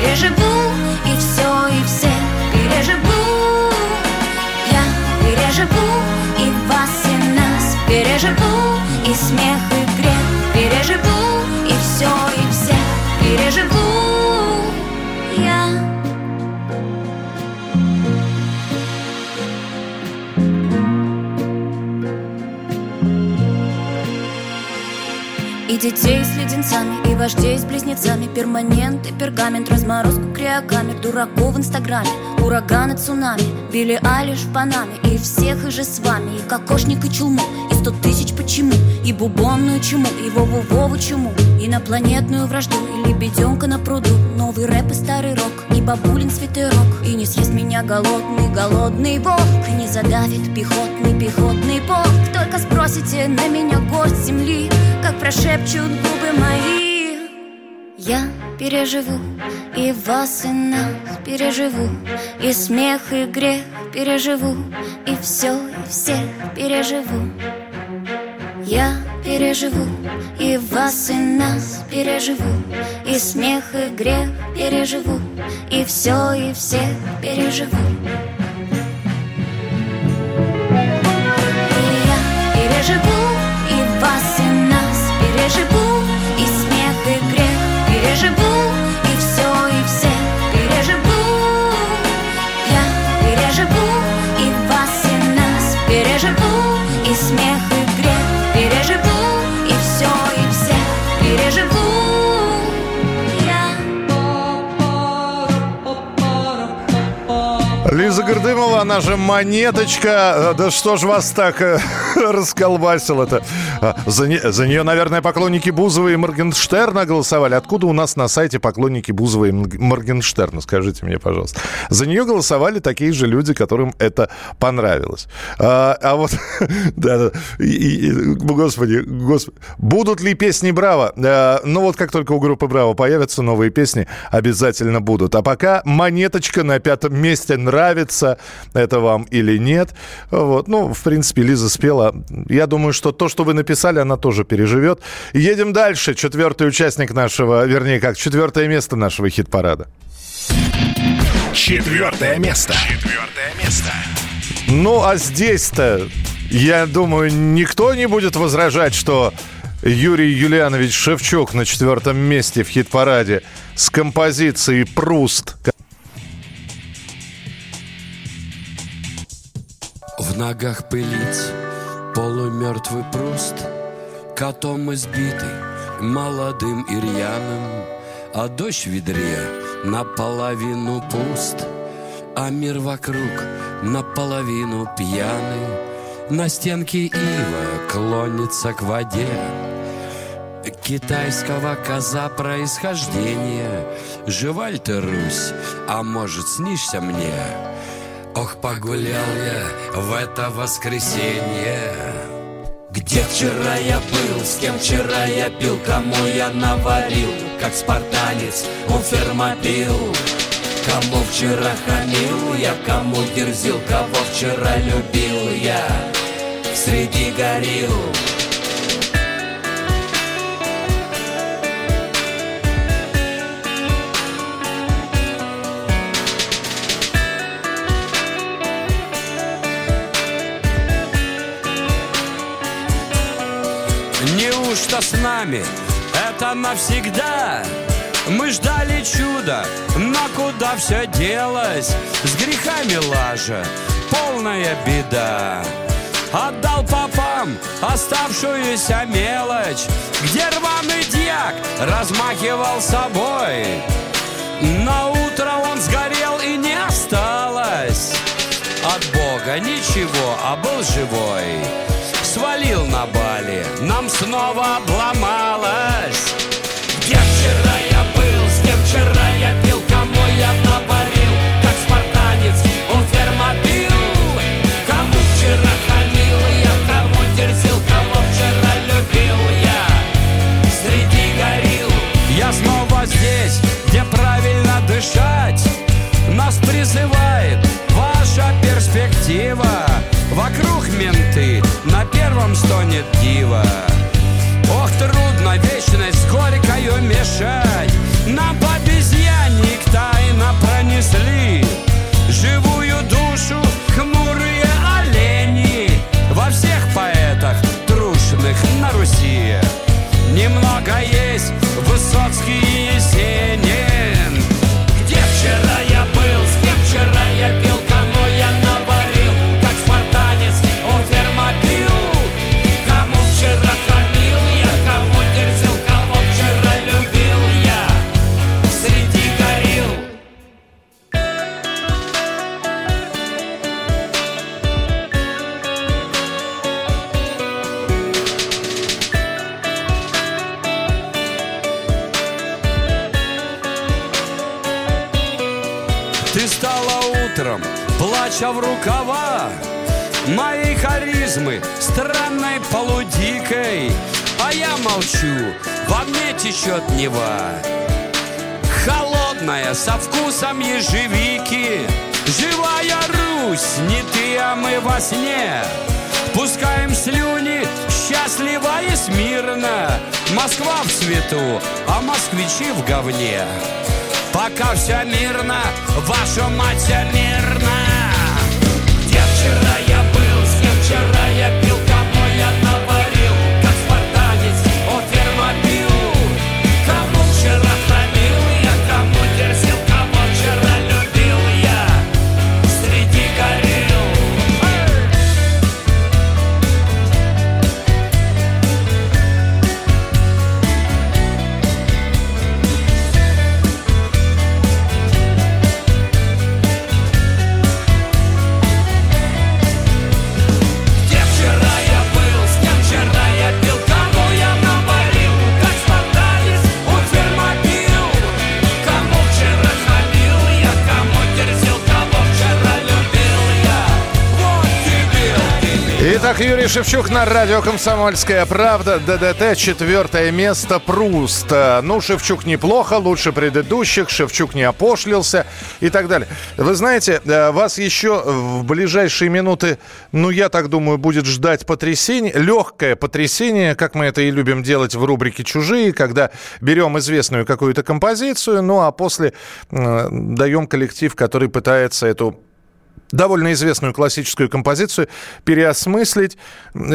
переживу И все, и всех переживу. Я переживу и вас, и нас переживу детей с леденцами, и вождей с близнецами. Перманент и пергамент, разморозку криокамер Дураков в инстаграме, ураганы, цунами. Билли Алиш в Панаме, и всех и же с вами. И кокошник, и чулму, и сто тысяч почему? И бубонную чуму, и Вову-Вову чуму Инопланетную вражду, и лебеденка на пруду Новый рэп и старый рок, и бабулин свитерок И не съест меня голодный, голодный волк не задавит пехотный, пехотный полк Только спросите на меня горсть земли Как прошепчут губы мои. Я переживу и вас, и нас переживу. И смех, и грех переживу. И все, и всех переживу. Я переживу. И вас, и нас переживу. И смех, и грех переживу. И все, и всех переживу. И я переживу и вас, и нас переживу. И смех, и грех переживу Гордымова, она же Монеточка. Э, Да что ж вас так э, расколбасило-то? А, За, не- за нее, наверное, поклонники Бузова и Моргенштерна голосовали. Откуда у нас на сайте поклонники Бузова и Моргенштерна? Скажите мне, пожалуйста. За нее голосовали такие же люди, которым это понравилось. А, а вот, да, да, и- и- господи, господи, будут ли песни Браво? Э, Ну вот как только у группы Браво появятся новые песни, обязательно будут. А пока Монеточка на пятом месте нравится это вам или нет. Вот. Ну, в принципе, Лиза спела. Я думаю, что то, что вы написали, она тоже переживет. Едем дальше. Четвертый участник нашего, вернее, как четвертое место нашего хит-парада. Четвертое место. Четвертое место. Ну, а здесь-то, я думаю, никто не будет возражать, что Юрий Юлианович Шевчук на четвертом месте в хит-параде с композицией «Пруст». Ногах пылить. Полумертвый пруст Котом избитый, молодым и А дождь в ведре наполовину пуст А мир вокруг наполовину пьяный. На стенке ива клонится к воде Китайского коза происхождения. Жива ли ты, Русь, а может снишься мне Ох, погулял я в это воскресенье Где вчера я был, с кем вчера я пил, кому я наварил, как спартанец у фермопил. Кому вчера хамил я, кому дерзил, кого вчера любил я, среди горил. Неужто с нами это навсегда? Мы ждали чуда, но куда все делось? С грехами лажа, полная беда. Отдал попам оставшуюся мелочь, где рваный дьяк размахивал собой. На утро он сгорел и не осталось от Бога ничего, а был живой. Свалил на Бали, нам снова обломалось. Где вчера я был, с кем вчера я пил, кому я наварил, как спартанец, он фермопил. Кому вчера хамил я, кому дерзил, кого вчера любил я, среди горил. Я снова здесь, где правильно дышать, нас призывает ваша перспектива. Стонет дива. Ох, трудно вечность с горькою мешать Нам по обезьянник тайно пронесли Живую душу хмурые олени Во всех поэтах трушных на Руси Немного есть Высоцкий плача в рукава Моей харизмы странной полудикой. А я молчу, во мне течет Нева. Холодная, со вкусом ежевики. Живая Русь, не ты, а мы во сне. Пускаем слюни счастливо и смирно. Москва в цвету, а москвичи в говне. Пока все мирно, ваша мать вся мирно Где вчера Итак, Юрий Шевчук на радио «Комсомольская правда». ДДТ, четвертое место, Пруст. Ну, Шевчук неплохо, лучше предыдущих, Шевчук не опошлился и так далее. Вы знаете, э, вас еще в ближайшие минуты, ну, я так думаю, будет ждать потрясение, легкое потрясение, как мы это и любим делать в рубрике «Чужие», когда берем известную какую-то композицию, ну, а после э, даем коллектив, который пытается эту довольно известную классическую композицию переосмыслить.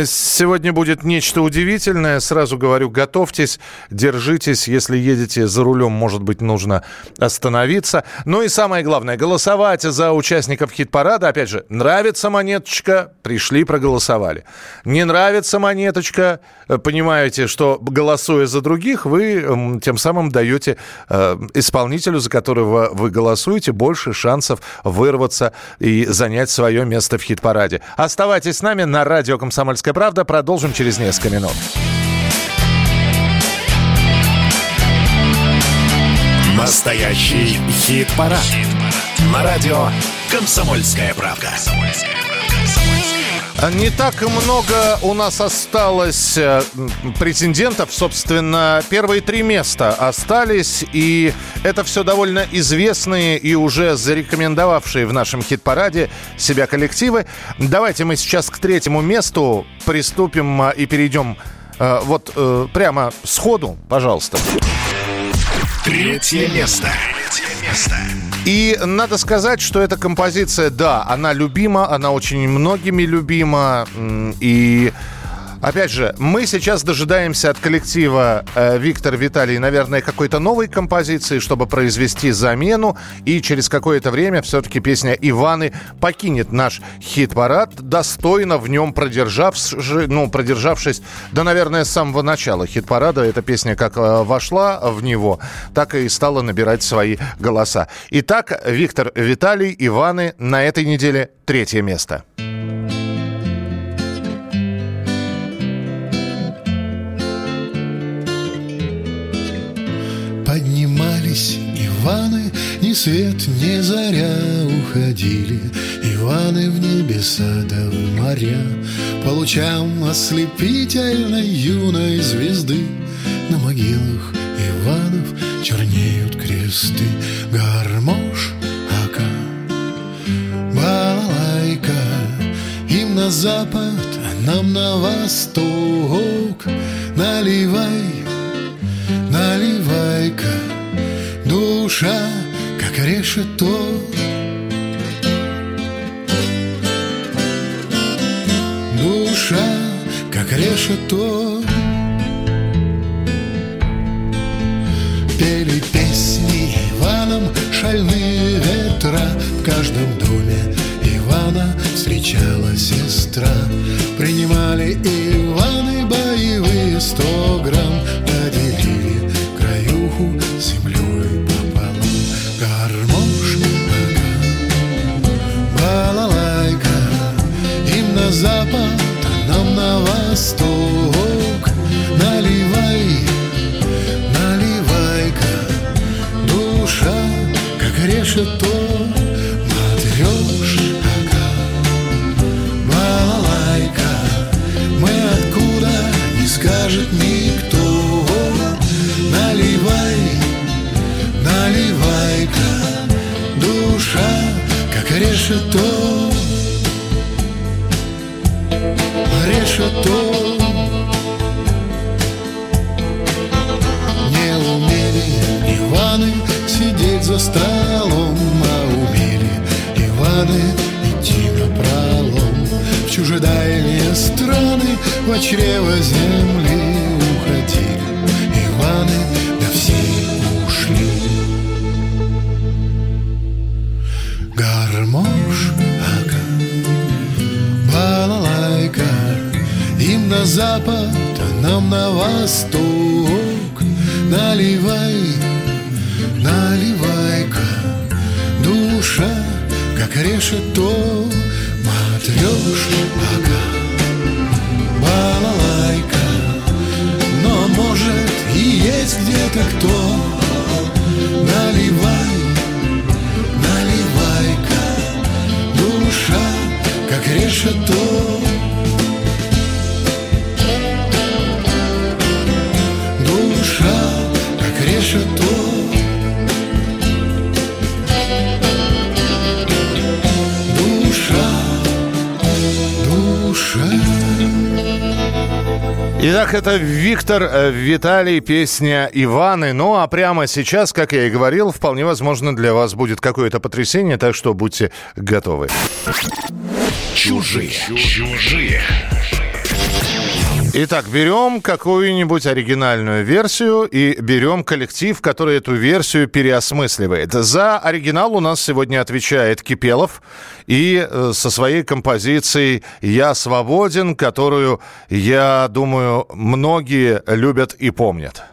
Сегодня будет нечто удивительное. Сразу говорю, готовьтесь, держитесь. Если едете за рулем, может быть, нужно остановиться. Ну и самое главное, голосовать за участников хит-парада. Опять же, нравится монеточка, пришли, проголосовали. Не нравится монеточка, понимаете, что голосуя за других, вы тем самым даете э, исполнителю, за которого вы голосуете, больше шансов вырваться и занять свое место в хит-параде. Оставайтесь с нами на радио «Комсомольская правда». Продолжим через несколько минут. Настоящий хит-парад. На радио «Комсомольская правда». Не так много у нас осталось э, претендентов. Собственно, первые три места остались. И это все довольно известные и уже зарекомендовавшие в нашем хит-параде себя коллективы. Давайте мы сейчас к третьему месту приступим э, и перейдем э, вот прямо сходу, пожалуйста. Третье место. Третье место. И надо сказать, что эта композиция, да, она любима, она очень многими любима. И Опять же, мы сейчас дожидаемся от коллектива э, Виктор Виталий, наверное, какой-то новой композиции, чтобы произвести замену. И через какое-то время все-таки песня Иваны покинет наш хит-парад, достойно в нем продержавшись, ну, продержавшись, да, наверное, с самого начала хит-парада. Эта песня как э, вошла в него, так и стала набирать свои голоса. Итак, Виктор Виталий, Иваны на этой неделе третье место. Свет, ни заря уходили Иваны в небеса да в моря. По лучам ослепительной юной звезды На могилах Иванов чернеют кресты. Гармош, ака, балалайка Им на запад, а нам на восток. Наливай наливай-ка Душа, как решето Душа, как решето Пели песни Иваном шальные ветра В каждом доме Ивана встречала сестра. Принимали Иваны боевые сто грамм запад, а нам на восток. Наливай, наливай-ка, душа, как решето, матрешка, балалайка. Мы откуда, не скажет никто. Наливай, наливай-ка, душа, как решето. Решето Не умели Иваны сидеть за столом А умели Иваны идти на пролом. В чужедальние страны в чрево земли на запад, а нам на восток. Наливай, наливай-ка Душа, как решето Матрешка, балалайка Но может и есть где-то кто. Наливай, наливай-ка Душа, как решето Итак, это Виктор э, Виталий, песня Иваны. Ну, а прямо сейчас, как я и говорил, вполне возможно для вас будет какое-то потрясение, так что будьте готовы. Чужие. Чужие. Итак, берем какую-нибудь оригинальную версию и берем коллектив, который эту версию переосмысливает. За оригинал у нас сегодня отвечает Кипелов и э, со своей композицией «Я свободен», которую, я думаю, многие любят и помнят.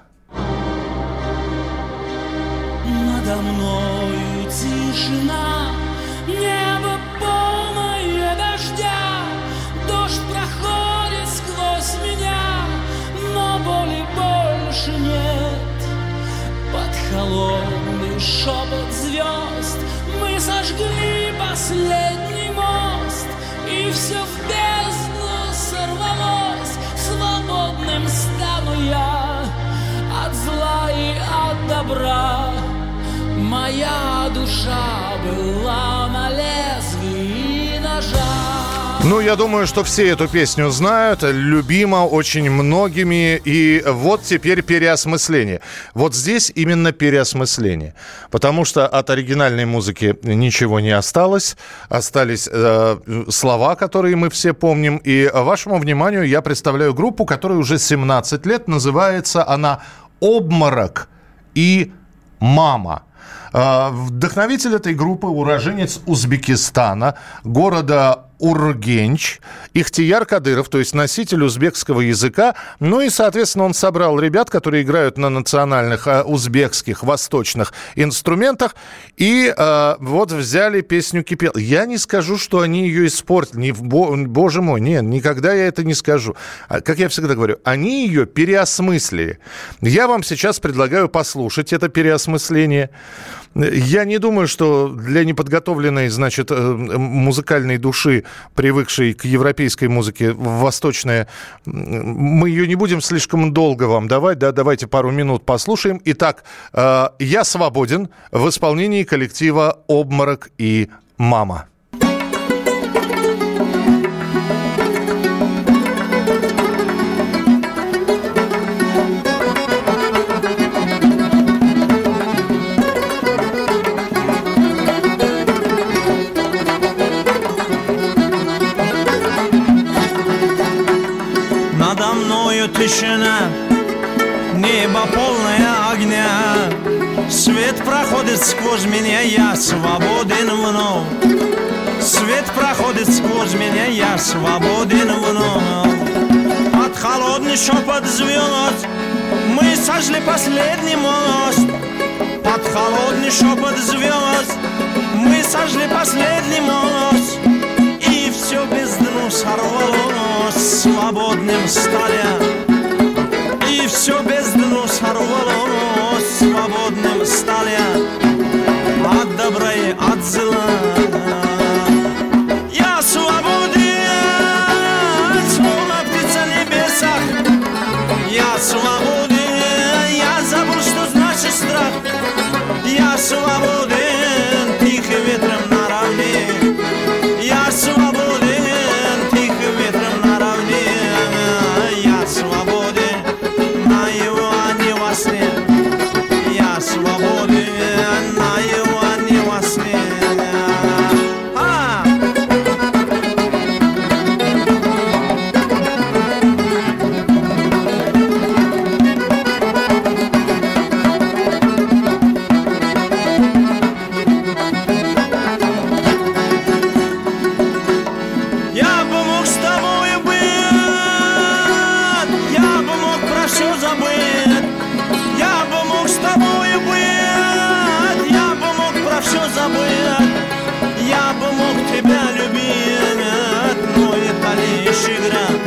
Добра Моя душа была на лезвии ножа Ну, я думаю, что все эту песню знают, любима очень многими. И вот теперь переосмысление. Вот здесь именно переосмысление. Потому что от оригинальной музыки ничего не осталось. Остались э, слова, которые мы все помним. И вашему вниманию я представляю группу, которая уже 17 лет. Называется она «Обморок» и «Мама». Э, вдохновитель этой группы уроженец Узбекистана, города Ургенч, Ихтияр Кадыров, то есть носитель узбекского языка. Ну и, соответственно, он собрал ребят, которые играют на национальных э, узбекских, восточных инструментах. И э, вот взяли песню «Кипел». Я не скажу, что они ее испортили. Не, бо, боже мой, нет, никогда я это не скажу. А, как я всегда говорю, они ее переосмыслили. Я вам сейчас предлагаю послушать это переосмысление. Я не думаю, что для неподготовленной, значит, э, музыкальной души, привыкшей к европейской музыке, восточная, мы ее не будем слишком долго вам давать, да, давайте пару минут послушаем. Итак, э, «Я свободен» в исполнении коллектива «Обморок» и «Мама». Тишина, небо полное огня. Свет проходит сквозь меня, я свободен вновь. Свет проходит сквозь меня, я свободен вновь. Под холодный шепот звезд мы сожгли последний мост. Под холодный шепот звезд мы сожгли последний мост. И все без дну сорвалось свободным стали и все без дну сорвалось свободным стали от добра и от зла. figured out.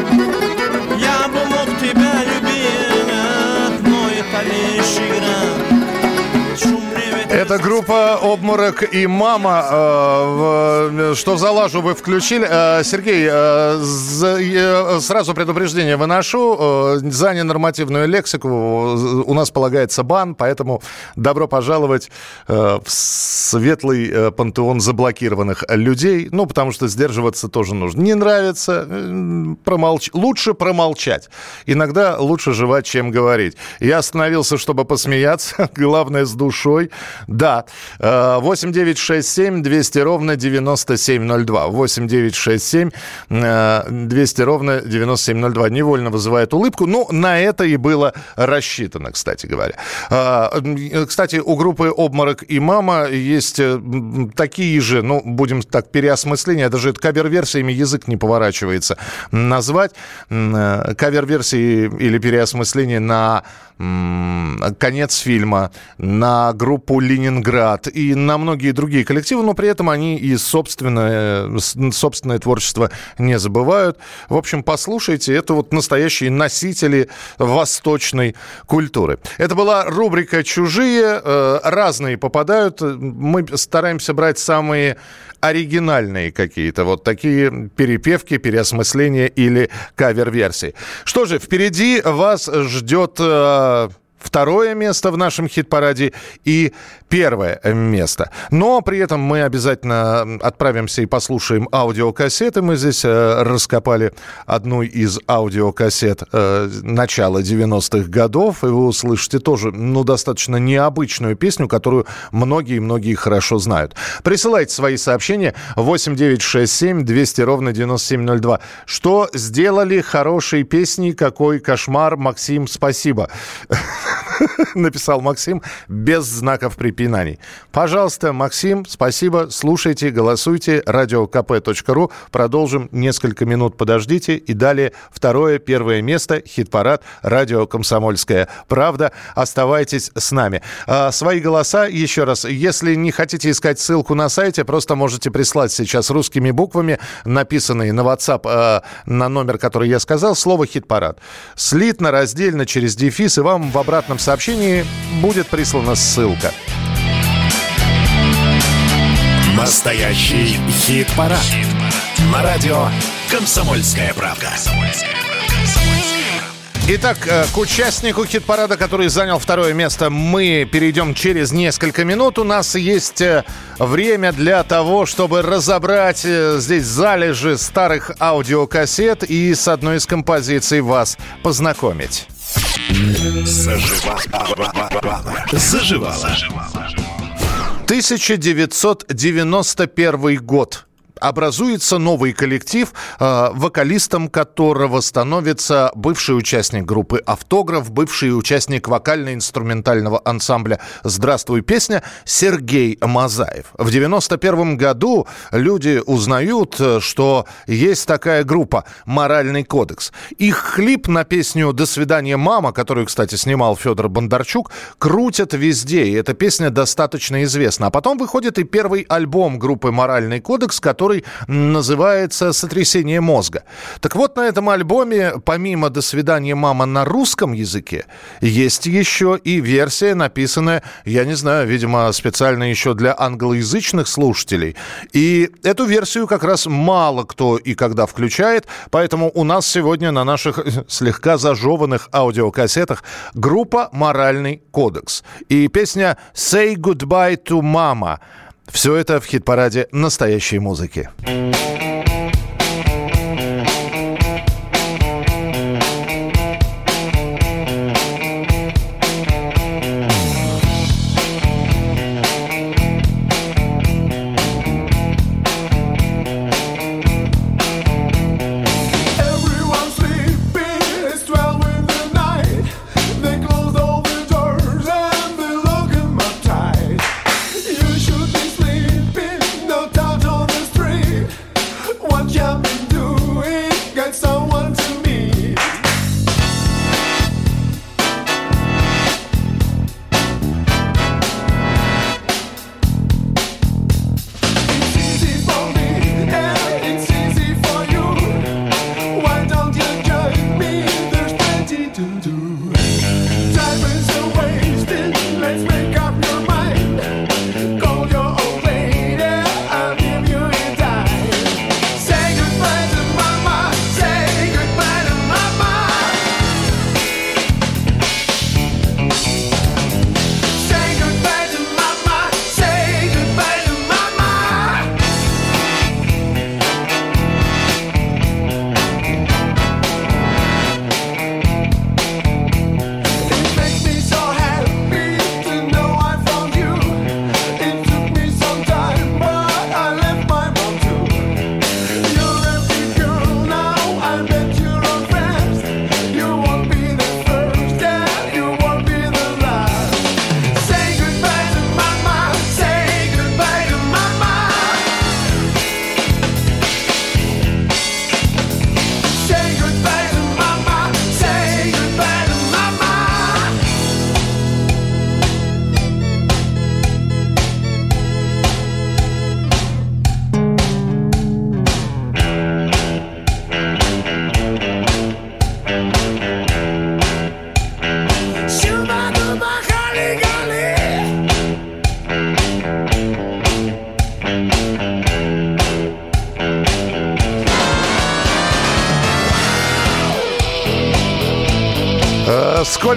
Это группа «Обморок» и «Мама». Э, в- Что за лажу вы включили? Э, Сергей, э, э, сразу предупреждение выношу. Э, За ненормативную лексику у нас полагается бан, поэтому добро пожаловать э, в светлый э, пантеон заблокированных людей. Ну, потому что сдерживаться тоже нужно. Не нравится, э, промолч... лучше промолчать. Иногда лучше жевать, чем говорить. Я остановился, чтобы посмеяться. Главное, с душой. Да. Э, 8967 200 ровно 9702. 8967 э, 200 ровно 9702. Невольно вызывает улыбку. Ну, на это и было рассчитано, кстати говоря. Э, Кстати, у группы «Обморок» и «Мама» есть э, такие же, ну, будем так, переосмысления. Даже это кавер-версиями язык не поворачивается назвать. Э, Кавер-версии или переосмысления на конец фильма, на группу «Ленинград» и на многие другие коллективы, но при этом они и собственное, с- собственное творчество не забывают. В общем, послушайте, это вот настоящие носители восточной культуры. Это была рубрика «Чужие», э, разные попадают. Мы стараемся брать самые оригинальные какие-то вот такие перепевки, переосмысления или кавер-версии. Что же, впереди вас ждет э, второе место в нашем хит-параде и первое место. Но при этом мы обязательно отправимся и послушаем аудиокассеты. Мы здесь э, раскопали одну из аудиокассет э, начала 90-х годов, и вы услышите тоже, ну, достаточно необычную песню, которую многие-многие хорошо знают. Присылайте свои сообщения 8967 200 ровно 9702. Что сделали хорошие песни, какой кошмар, Максим, спасибо. Написал Максим без знаков препинаний. Пожалуйста, Максим, спасибо. Слушайте, голосуйте. Радиокп.ру. Продолжим несколько минут. Подождите. И далее второе, первое место. Хит-парад. Радио «Комсомольская правда». Оставайтесь с нами. А, свои голоса, еще раз, если не хотите искать ссылку на сайте, просто можете прислать сейчас русскими буквами, написанные на WhatsApp, а, на номер, который я сказал, слово «хит-парад». Слитно, раздельно, через дефис, и вам в обратном сообщении будет прислана ссылка. Настоящий хит-парад. Хит На радио «Комсомольская правда». Итак, э, к участнику хит-парада, который занял второе место, мы перейдем через несколько минут. У нас есть э, время для того, чтобы разобрать э, здесь залежи старых аудиокассет и с одной из композиций вас познакомить. Заживала. Заживала. 1991 год образуется новый коллектив, э, вокалистом которого становится бывший участник группы «Автограф», бывший участник вокально-инструментального ансамбля «Здравствуй, песня» Сергей Мазаев. В 91 году люди узнают, что есть такая группа «Моральный кодекс». Их клип на песню «До свидания, мама», которую, кстати, снимал Федор Бондарчук, крутят везде, и эта песня достаточно известна. А потом выходит и первый альбом группы «Моральный кодекс», который который называется «Сотрясение мозга». Так вот, на этом альбоме, помимо «До свидания, мама» на русском языке, есть еще и версия, написанная, я не знаю, видимо, специально еще для англоязычных слушателей. И эту версию как раз мало кто и когда включает, поэтому у нас сегодня на наших слегка зажеванных аудиокассетах группа «Моральный кодекс». И песня «Say Goodbye to Mama» Все это в хит-параде настоящей музыки.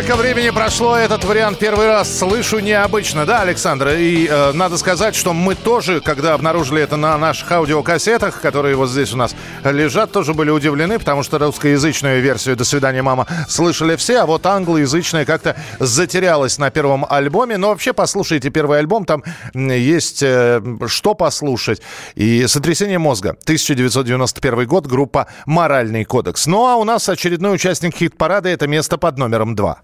Сколько времени прошло, этот вариант первый раз слышу необычно, да, Александр? И э, надо сказать, что мы тоже, когда обнаружили это на наших аудиокассетах, которые вот здесь у нас лежат, тоже были удивлены, потому что русскоязычную версию «До свидания, мама» слышали все, а вот англоязычная как-то затерялась на первом альбоме. Но вообще послушайте первый альбом, там есть э, что послушать. И «Сотрясение мозга», 1991 год, группа «Моральный кодекс». Ну а у нас очередной участник хит-парада, это место под номером два.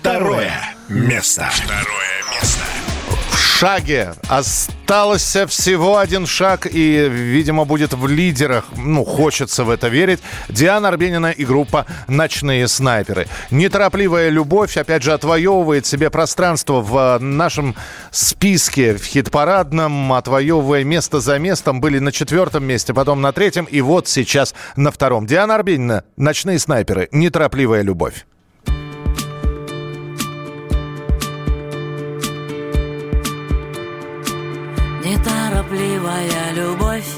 Второе место. Второе место. В шаге. Осталось всего один шаг и, видимо, будет в лидерах. Ну, хочется в это верить. Диана Арбенина и группа «Ночные снайперы». Неторопливая любовь, опять же, отвоевывает себе пространство в нашем списке в хит-парадном, отвоевывая место за местом. Были на четвертом месте, потом на третьем и вот сейчас на втором. Диана Арбенина, «Ночные снайперы», «Неторопливая любовь». Неторопливая любовь.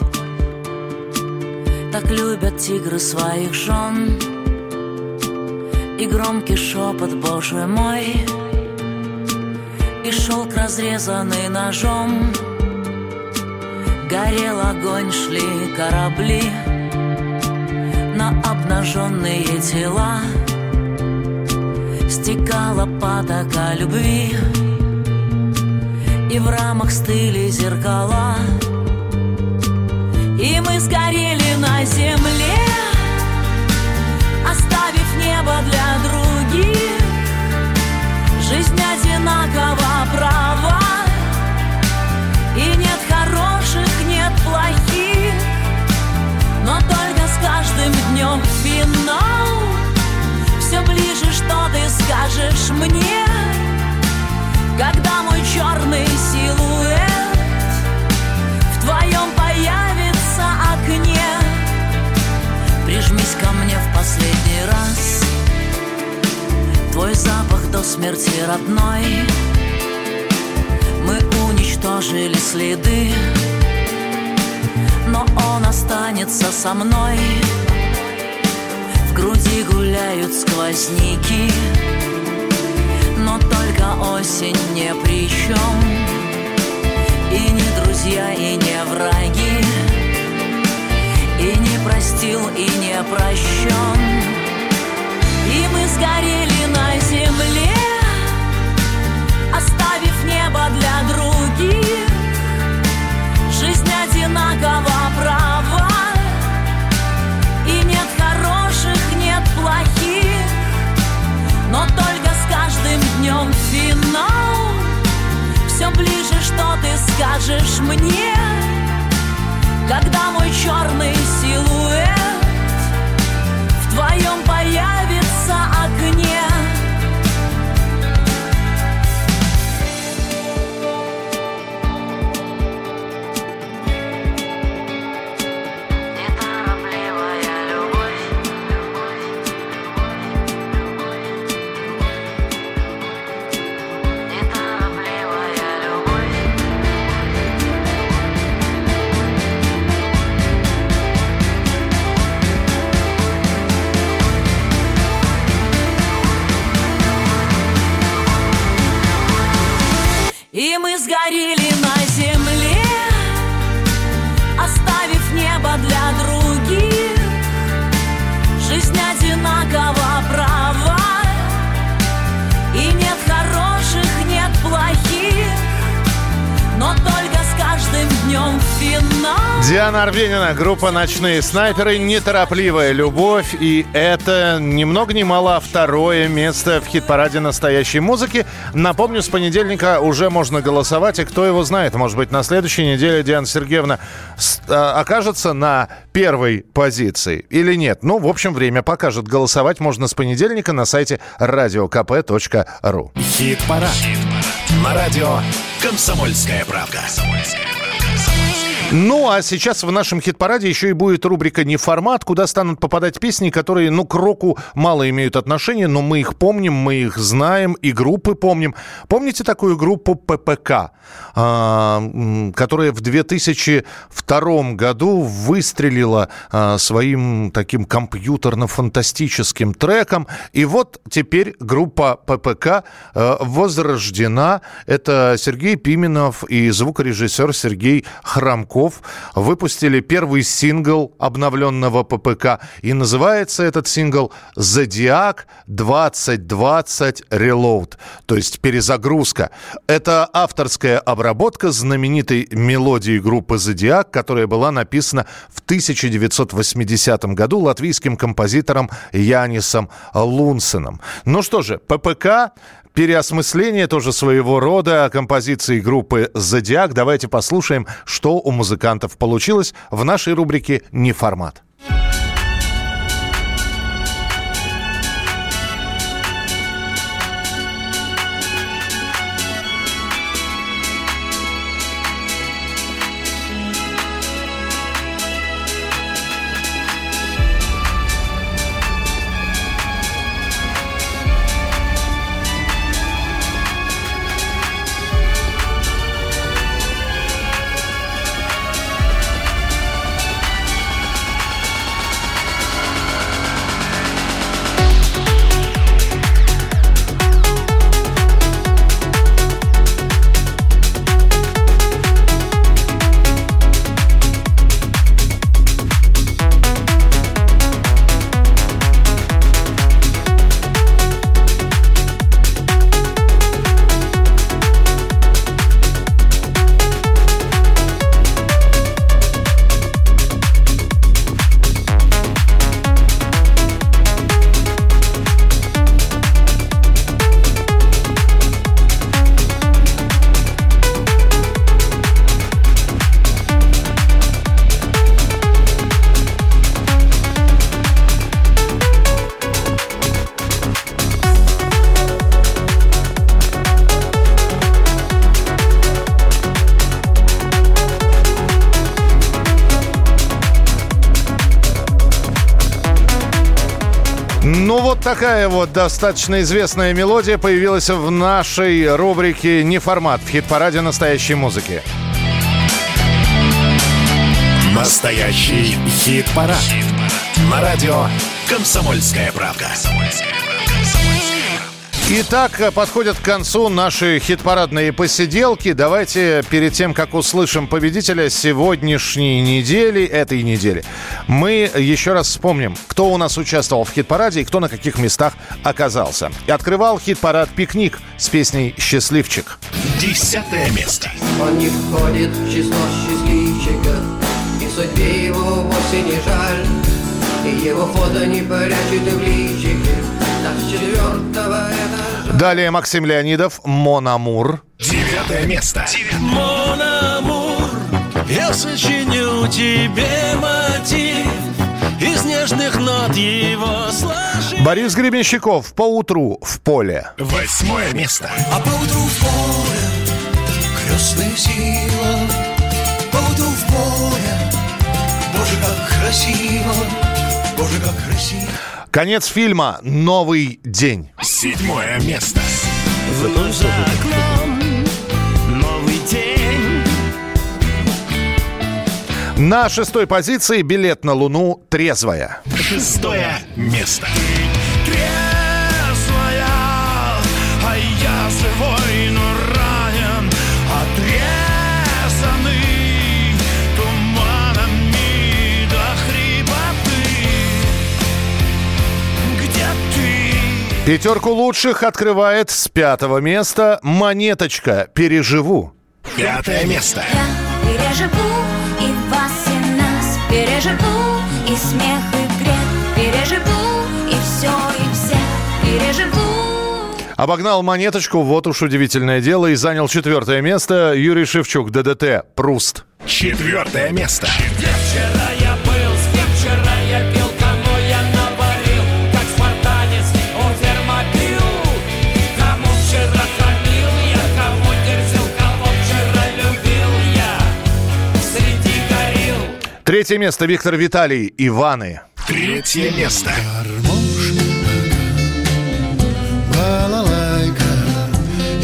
Так любят тигры своих жен. И громкий шепот, боже мой. И шелк, разрезанный ножом. Горел огонь, шли корабли. На обнаженные тела. Стекала потока любви и в рамах стыли зеркала. И мы сгорели на земле Оставив небо для других останется со мной. В груди гуляют сквозняки но только осень не при чем И не друзья, и не враги И не простил, и не прощен И мы сгорели на земле Оставив небо для других. Жизнь одинакова Все ближе, что ты скажешь мне Когда мой черный силуэт В твоем появится Диана Арбенина, группа «Ночные снайперы», «Неторопливая любовь». И это ни много ни мало второе место в хит-параде настоящей музыки. Напомню, с понедельника уже можно голосовать, и кто его знает, может быть, на следующей неделе Диана Сергеевна а, окажется на первой позиции или нет. Ну, в общем, время покажет. Голосовать можно с понедельника на сайте radiokp.ru. Хит-парад. На радио «Комсомольская правка». Ну, а сейчас в нашем хит-параде еще и будет рубрика «Не формат», куда станут попадать песни, которые, ну, к року мало имеют отношения, но мы их помним, мы их знаем, и группы помним. Помните такую группу ППК, а, которая в 2002 году выстрелила а, своим таким компьютерно-фантастическим треком, и вот теперь группа ППК а, возрождена. Это Сергей Пименов и звукорежиссер Сергей Храмко Песков выпустили первый сингл обновленного ППК. И называется этот сингл «Зодиак 2020 Reload», то есть перезагрузка. Это авторская обработка знаменитой мелодии группы «Зодиак», которая была написана в 1980 году латвийским композитором Янисом Лунсеном. Ну что же, ППК переосмысление тоже своего рода композиции группы «Зодиак». Давайте послушаем, что у музыкантов получилось в нашей рубрике «Не такая вот достаточно известная мелодия появилась в нашей рубрике «Неформат» в хит-параде настоящей музыки. Настоящий хит-парад. Хит На радио «Комсомольская правка». «Комсомольская правка». Итак, подходят к концу наши хит-парадные посиделки. Давайте перед тем, как услышим победителя сегодняшней недели, этой недели, мы еще раз вспомним, кто у нас участвовал в хит-параде и кто на каких местах оказался. И открывал хит-парад «Пикник» с песней «Счастливчик». Десятое место. Он не входит в число счастливчиков, и судьбе его вовсе не жаль, и его фото не прячет в личике, так с четвертого Далее Максим Леонидов «Монамур». Девятое место. Монамур, я сочиню тебе мотив из нежных нот его сложи. Борис Гребенщиков «Поутру в поле». Восьмое место. А поутру в поле крестная сила, поутру в поле, Боже, как красиво, Боже, как красиво. Конец фильма «Новый день». Седьмое место. Вновь за окном новый день. На шестой позиции билет на Луну «Трезвая». Шестое место. Пятерку лучших открывает с пятого места «Монеточка. Переживу». Пятое место. Я переживу и вас, и нас Переживу и смех, и грех Переживу и все, и всех Переживу Обогнал монеточку, вот уж удивительное дело, и занял четвертое место Юрий Шевчук, ДДТ, Пруст. Четвертое место. Где Третье место Виктор Виталий, Иваны. Третье место. Балалайка,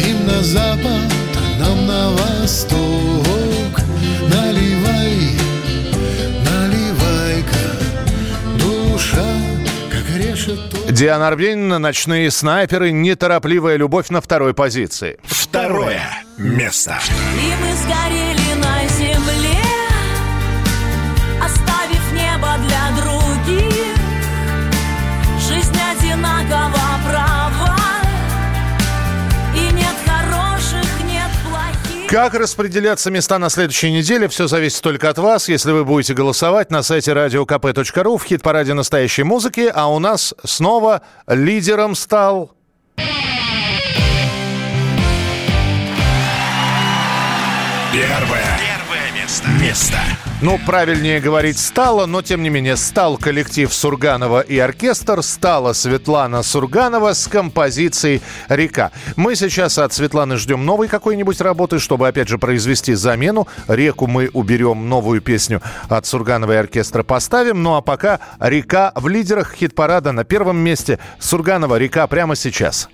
им на запад, а нам на восток. Наливай, наливай-ка, душа, как решето. Диана Арбенина, «Ночные снайперы», «Неторопливая любовь» на второй позиции. Второе место. И мы сгорели Как распределяться места на следующей неделе, все зависит только от вас. Если вы будете голосовать на сайте radiokp.ru в хит-параде настоящей музыки, а у нас снова лидером стал... Первое. Место. Место. Ну, правильнее говорить стало, но тем не менее стал коллектив Сурганова и оркестр, стала Светлана Сурганова с композицией «Река». Мы сейчас от Светланы ждем новой какой-нибудь работы, чтобы опять же произвести замену. «Реку» мы уберем, новую песню от Сурганова и оркестра поставим. Ну а пока «Река» в лидерах хит-парада на первом месте. Сурганова «Река» прямо сейчас.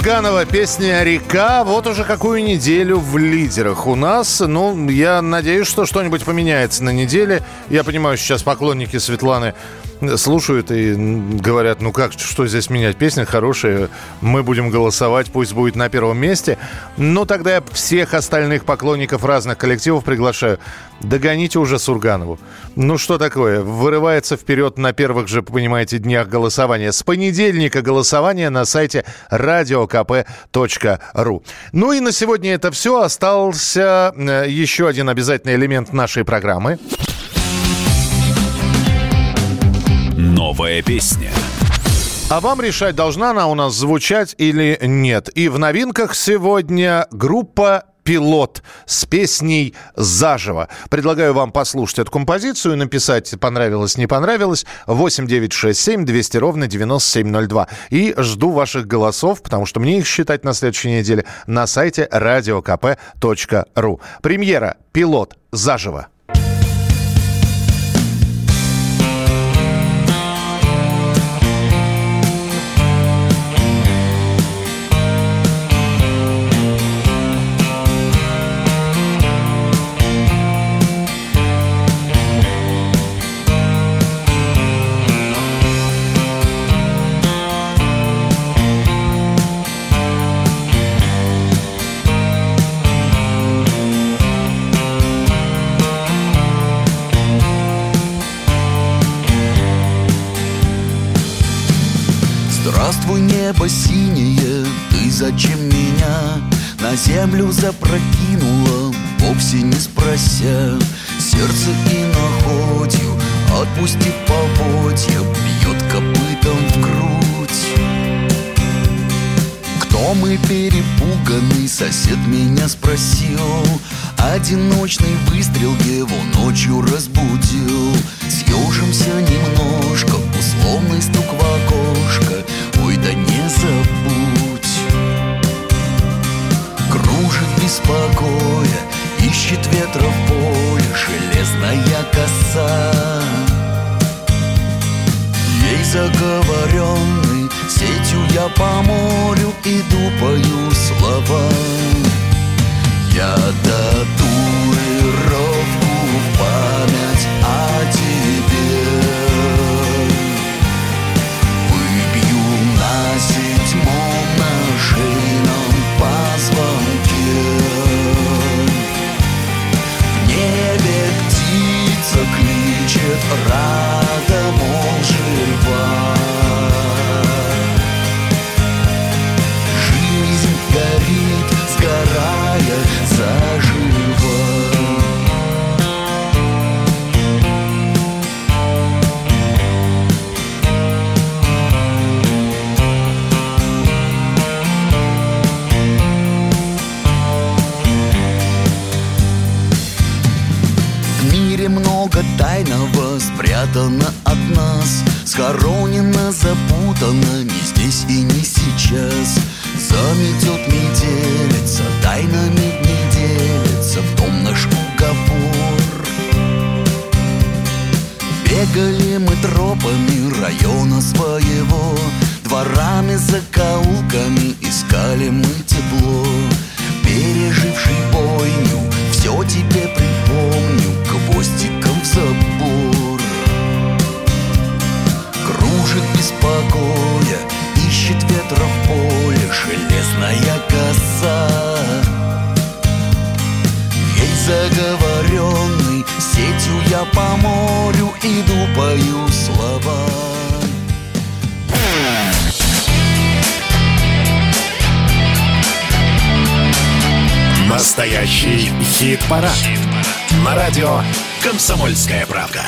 Сурганова, песня «Река». Вот уже какую неделю в лидерах у нас. Ну, я надеюсь, что что-нибудь поменяется на неделе. Я понимаю, сейчас поклонники Светланы слушают и говорят, ну как, что здесь менять? Песня хорошая, мы будем голосовать, пусть будет на первом месте. Но тогда я всех остальных поклонников разных коллективов приглашаю. Догоните уже Сурганову. Ну что такое? Вырывается вперед на первых же, понимаете, днях голосования. С понедельника голосование на сайте radiokp.ru. Ну и на сегодня это все. Остался э, еще один обязательный элемент нашей программы. Новая песня. А вам решать, должна она у нас звучать или нет. И в новинках сегодня группа пилот с песней «Заживо». Предлагаю вам послушать эту композицию, написать «понравилось, не понравилось» 8 9 6 7 200 ровно 9702. И жду ваших голосов, потому что мне их считать на следующей неделе на сайте radiokp.ru. Премьера «Пилот. Заживо». Небо синее, ты зачем меня на землю запрокинула, вовсе не спрося, сердце и находью, отпусти поводья, бьет копытом в грудь. Кто мы перепуганный, сосед меня спросил, Одиночный выстрел его ночью разбудил Съежимся немножко, условный стук в окошко Ой, да не забудь. Кружит без покоя, ищет ветра в поле Железная коса. Ей заговоренный, сетью я по морю Иду, пою слова. Я татуировку в память о тебе around. Спрятано от нас Схоронено, запутано не здесь и не сейчас. Заметет метелица, тайнами не делится В том наш уговор. Бегали мы тропами района своего Дворами, закоулками Настоящий хит-парад. На радио «Комсомольская правка».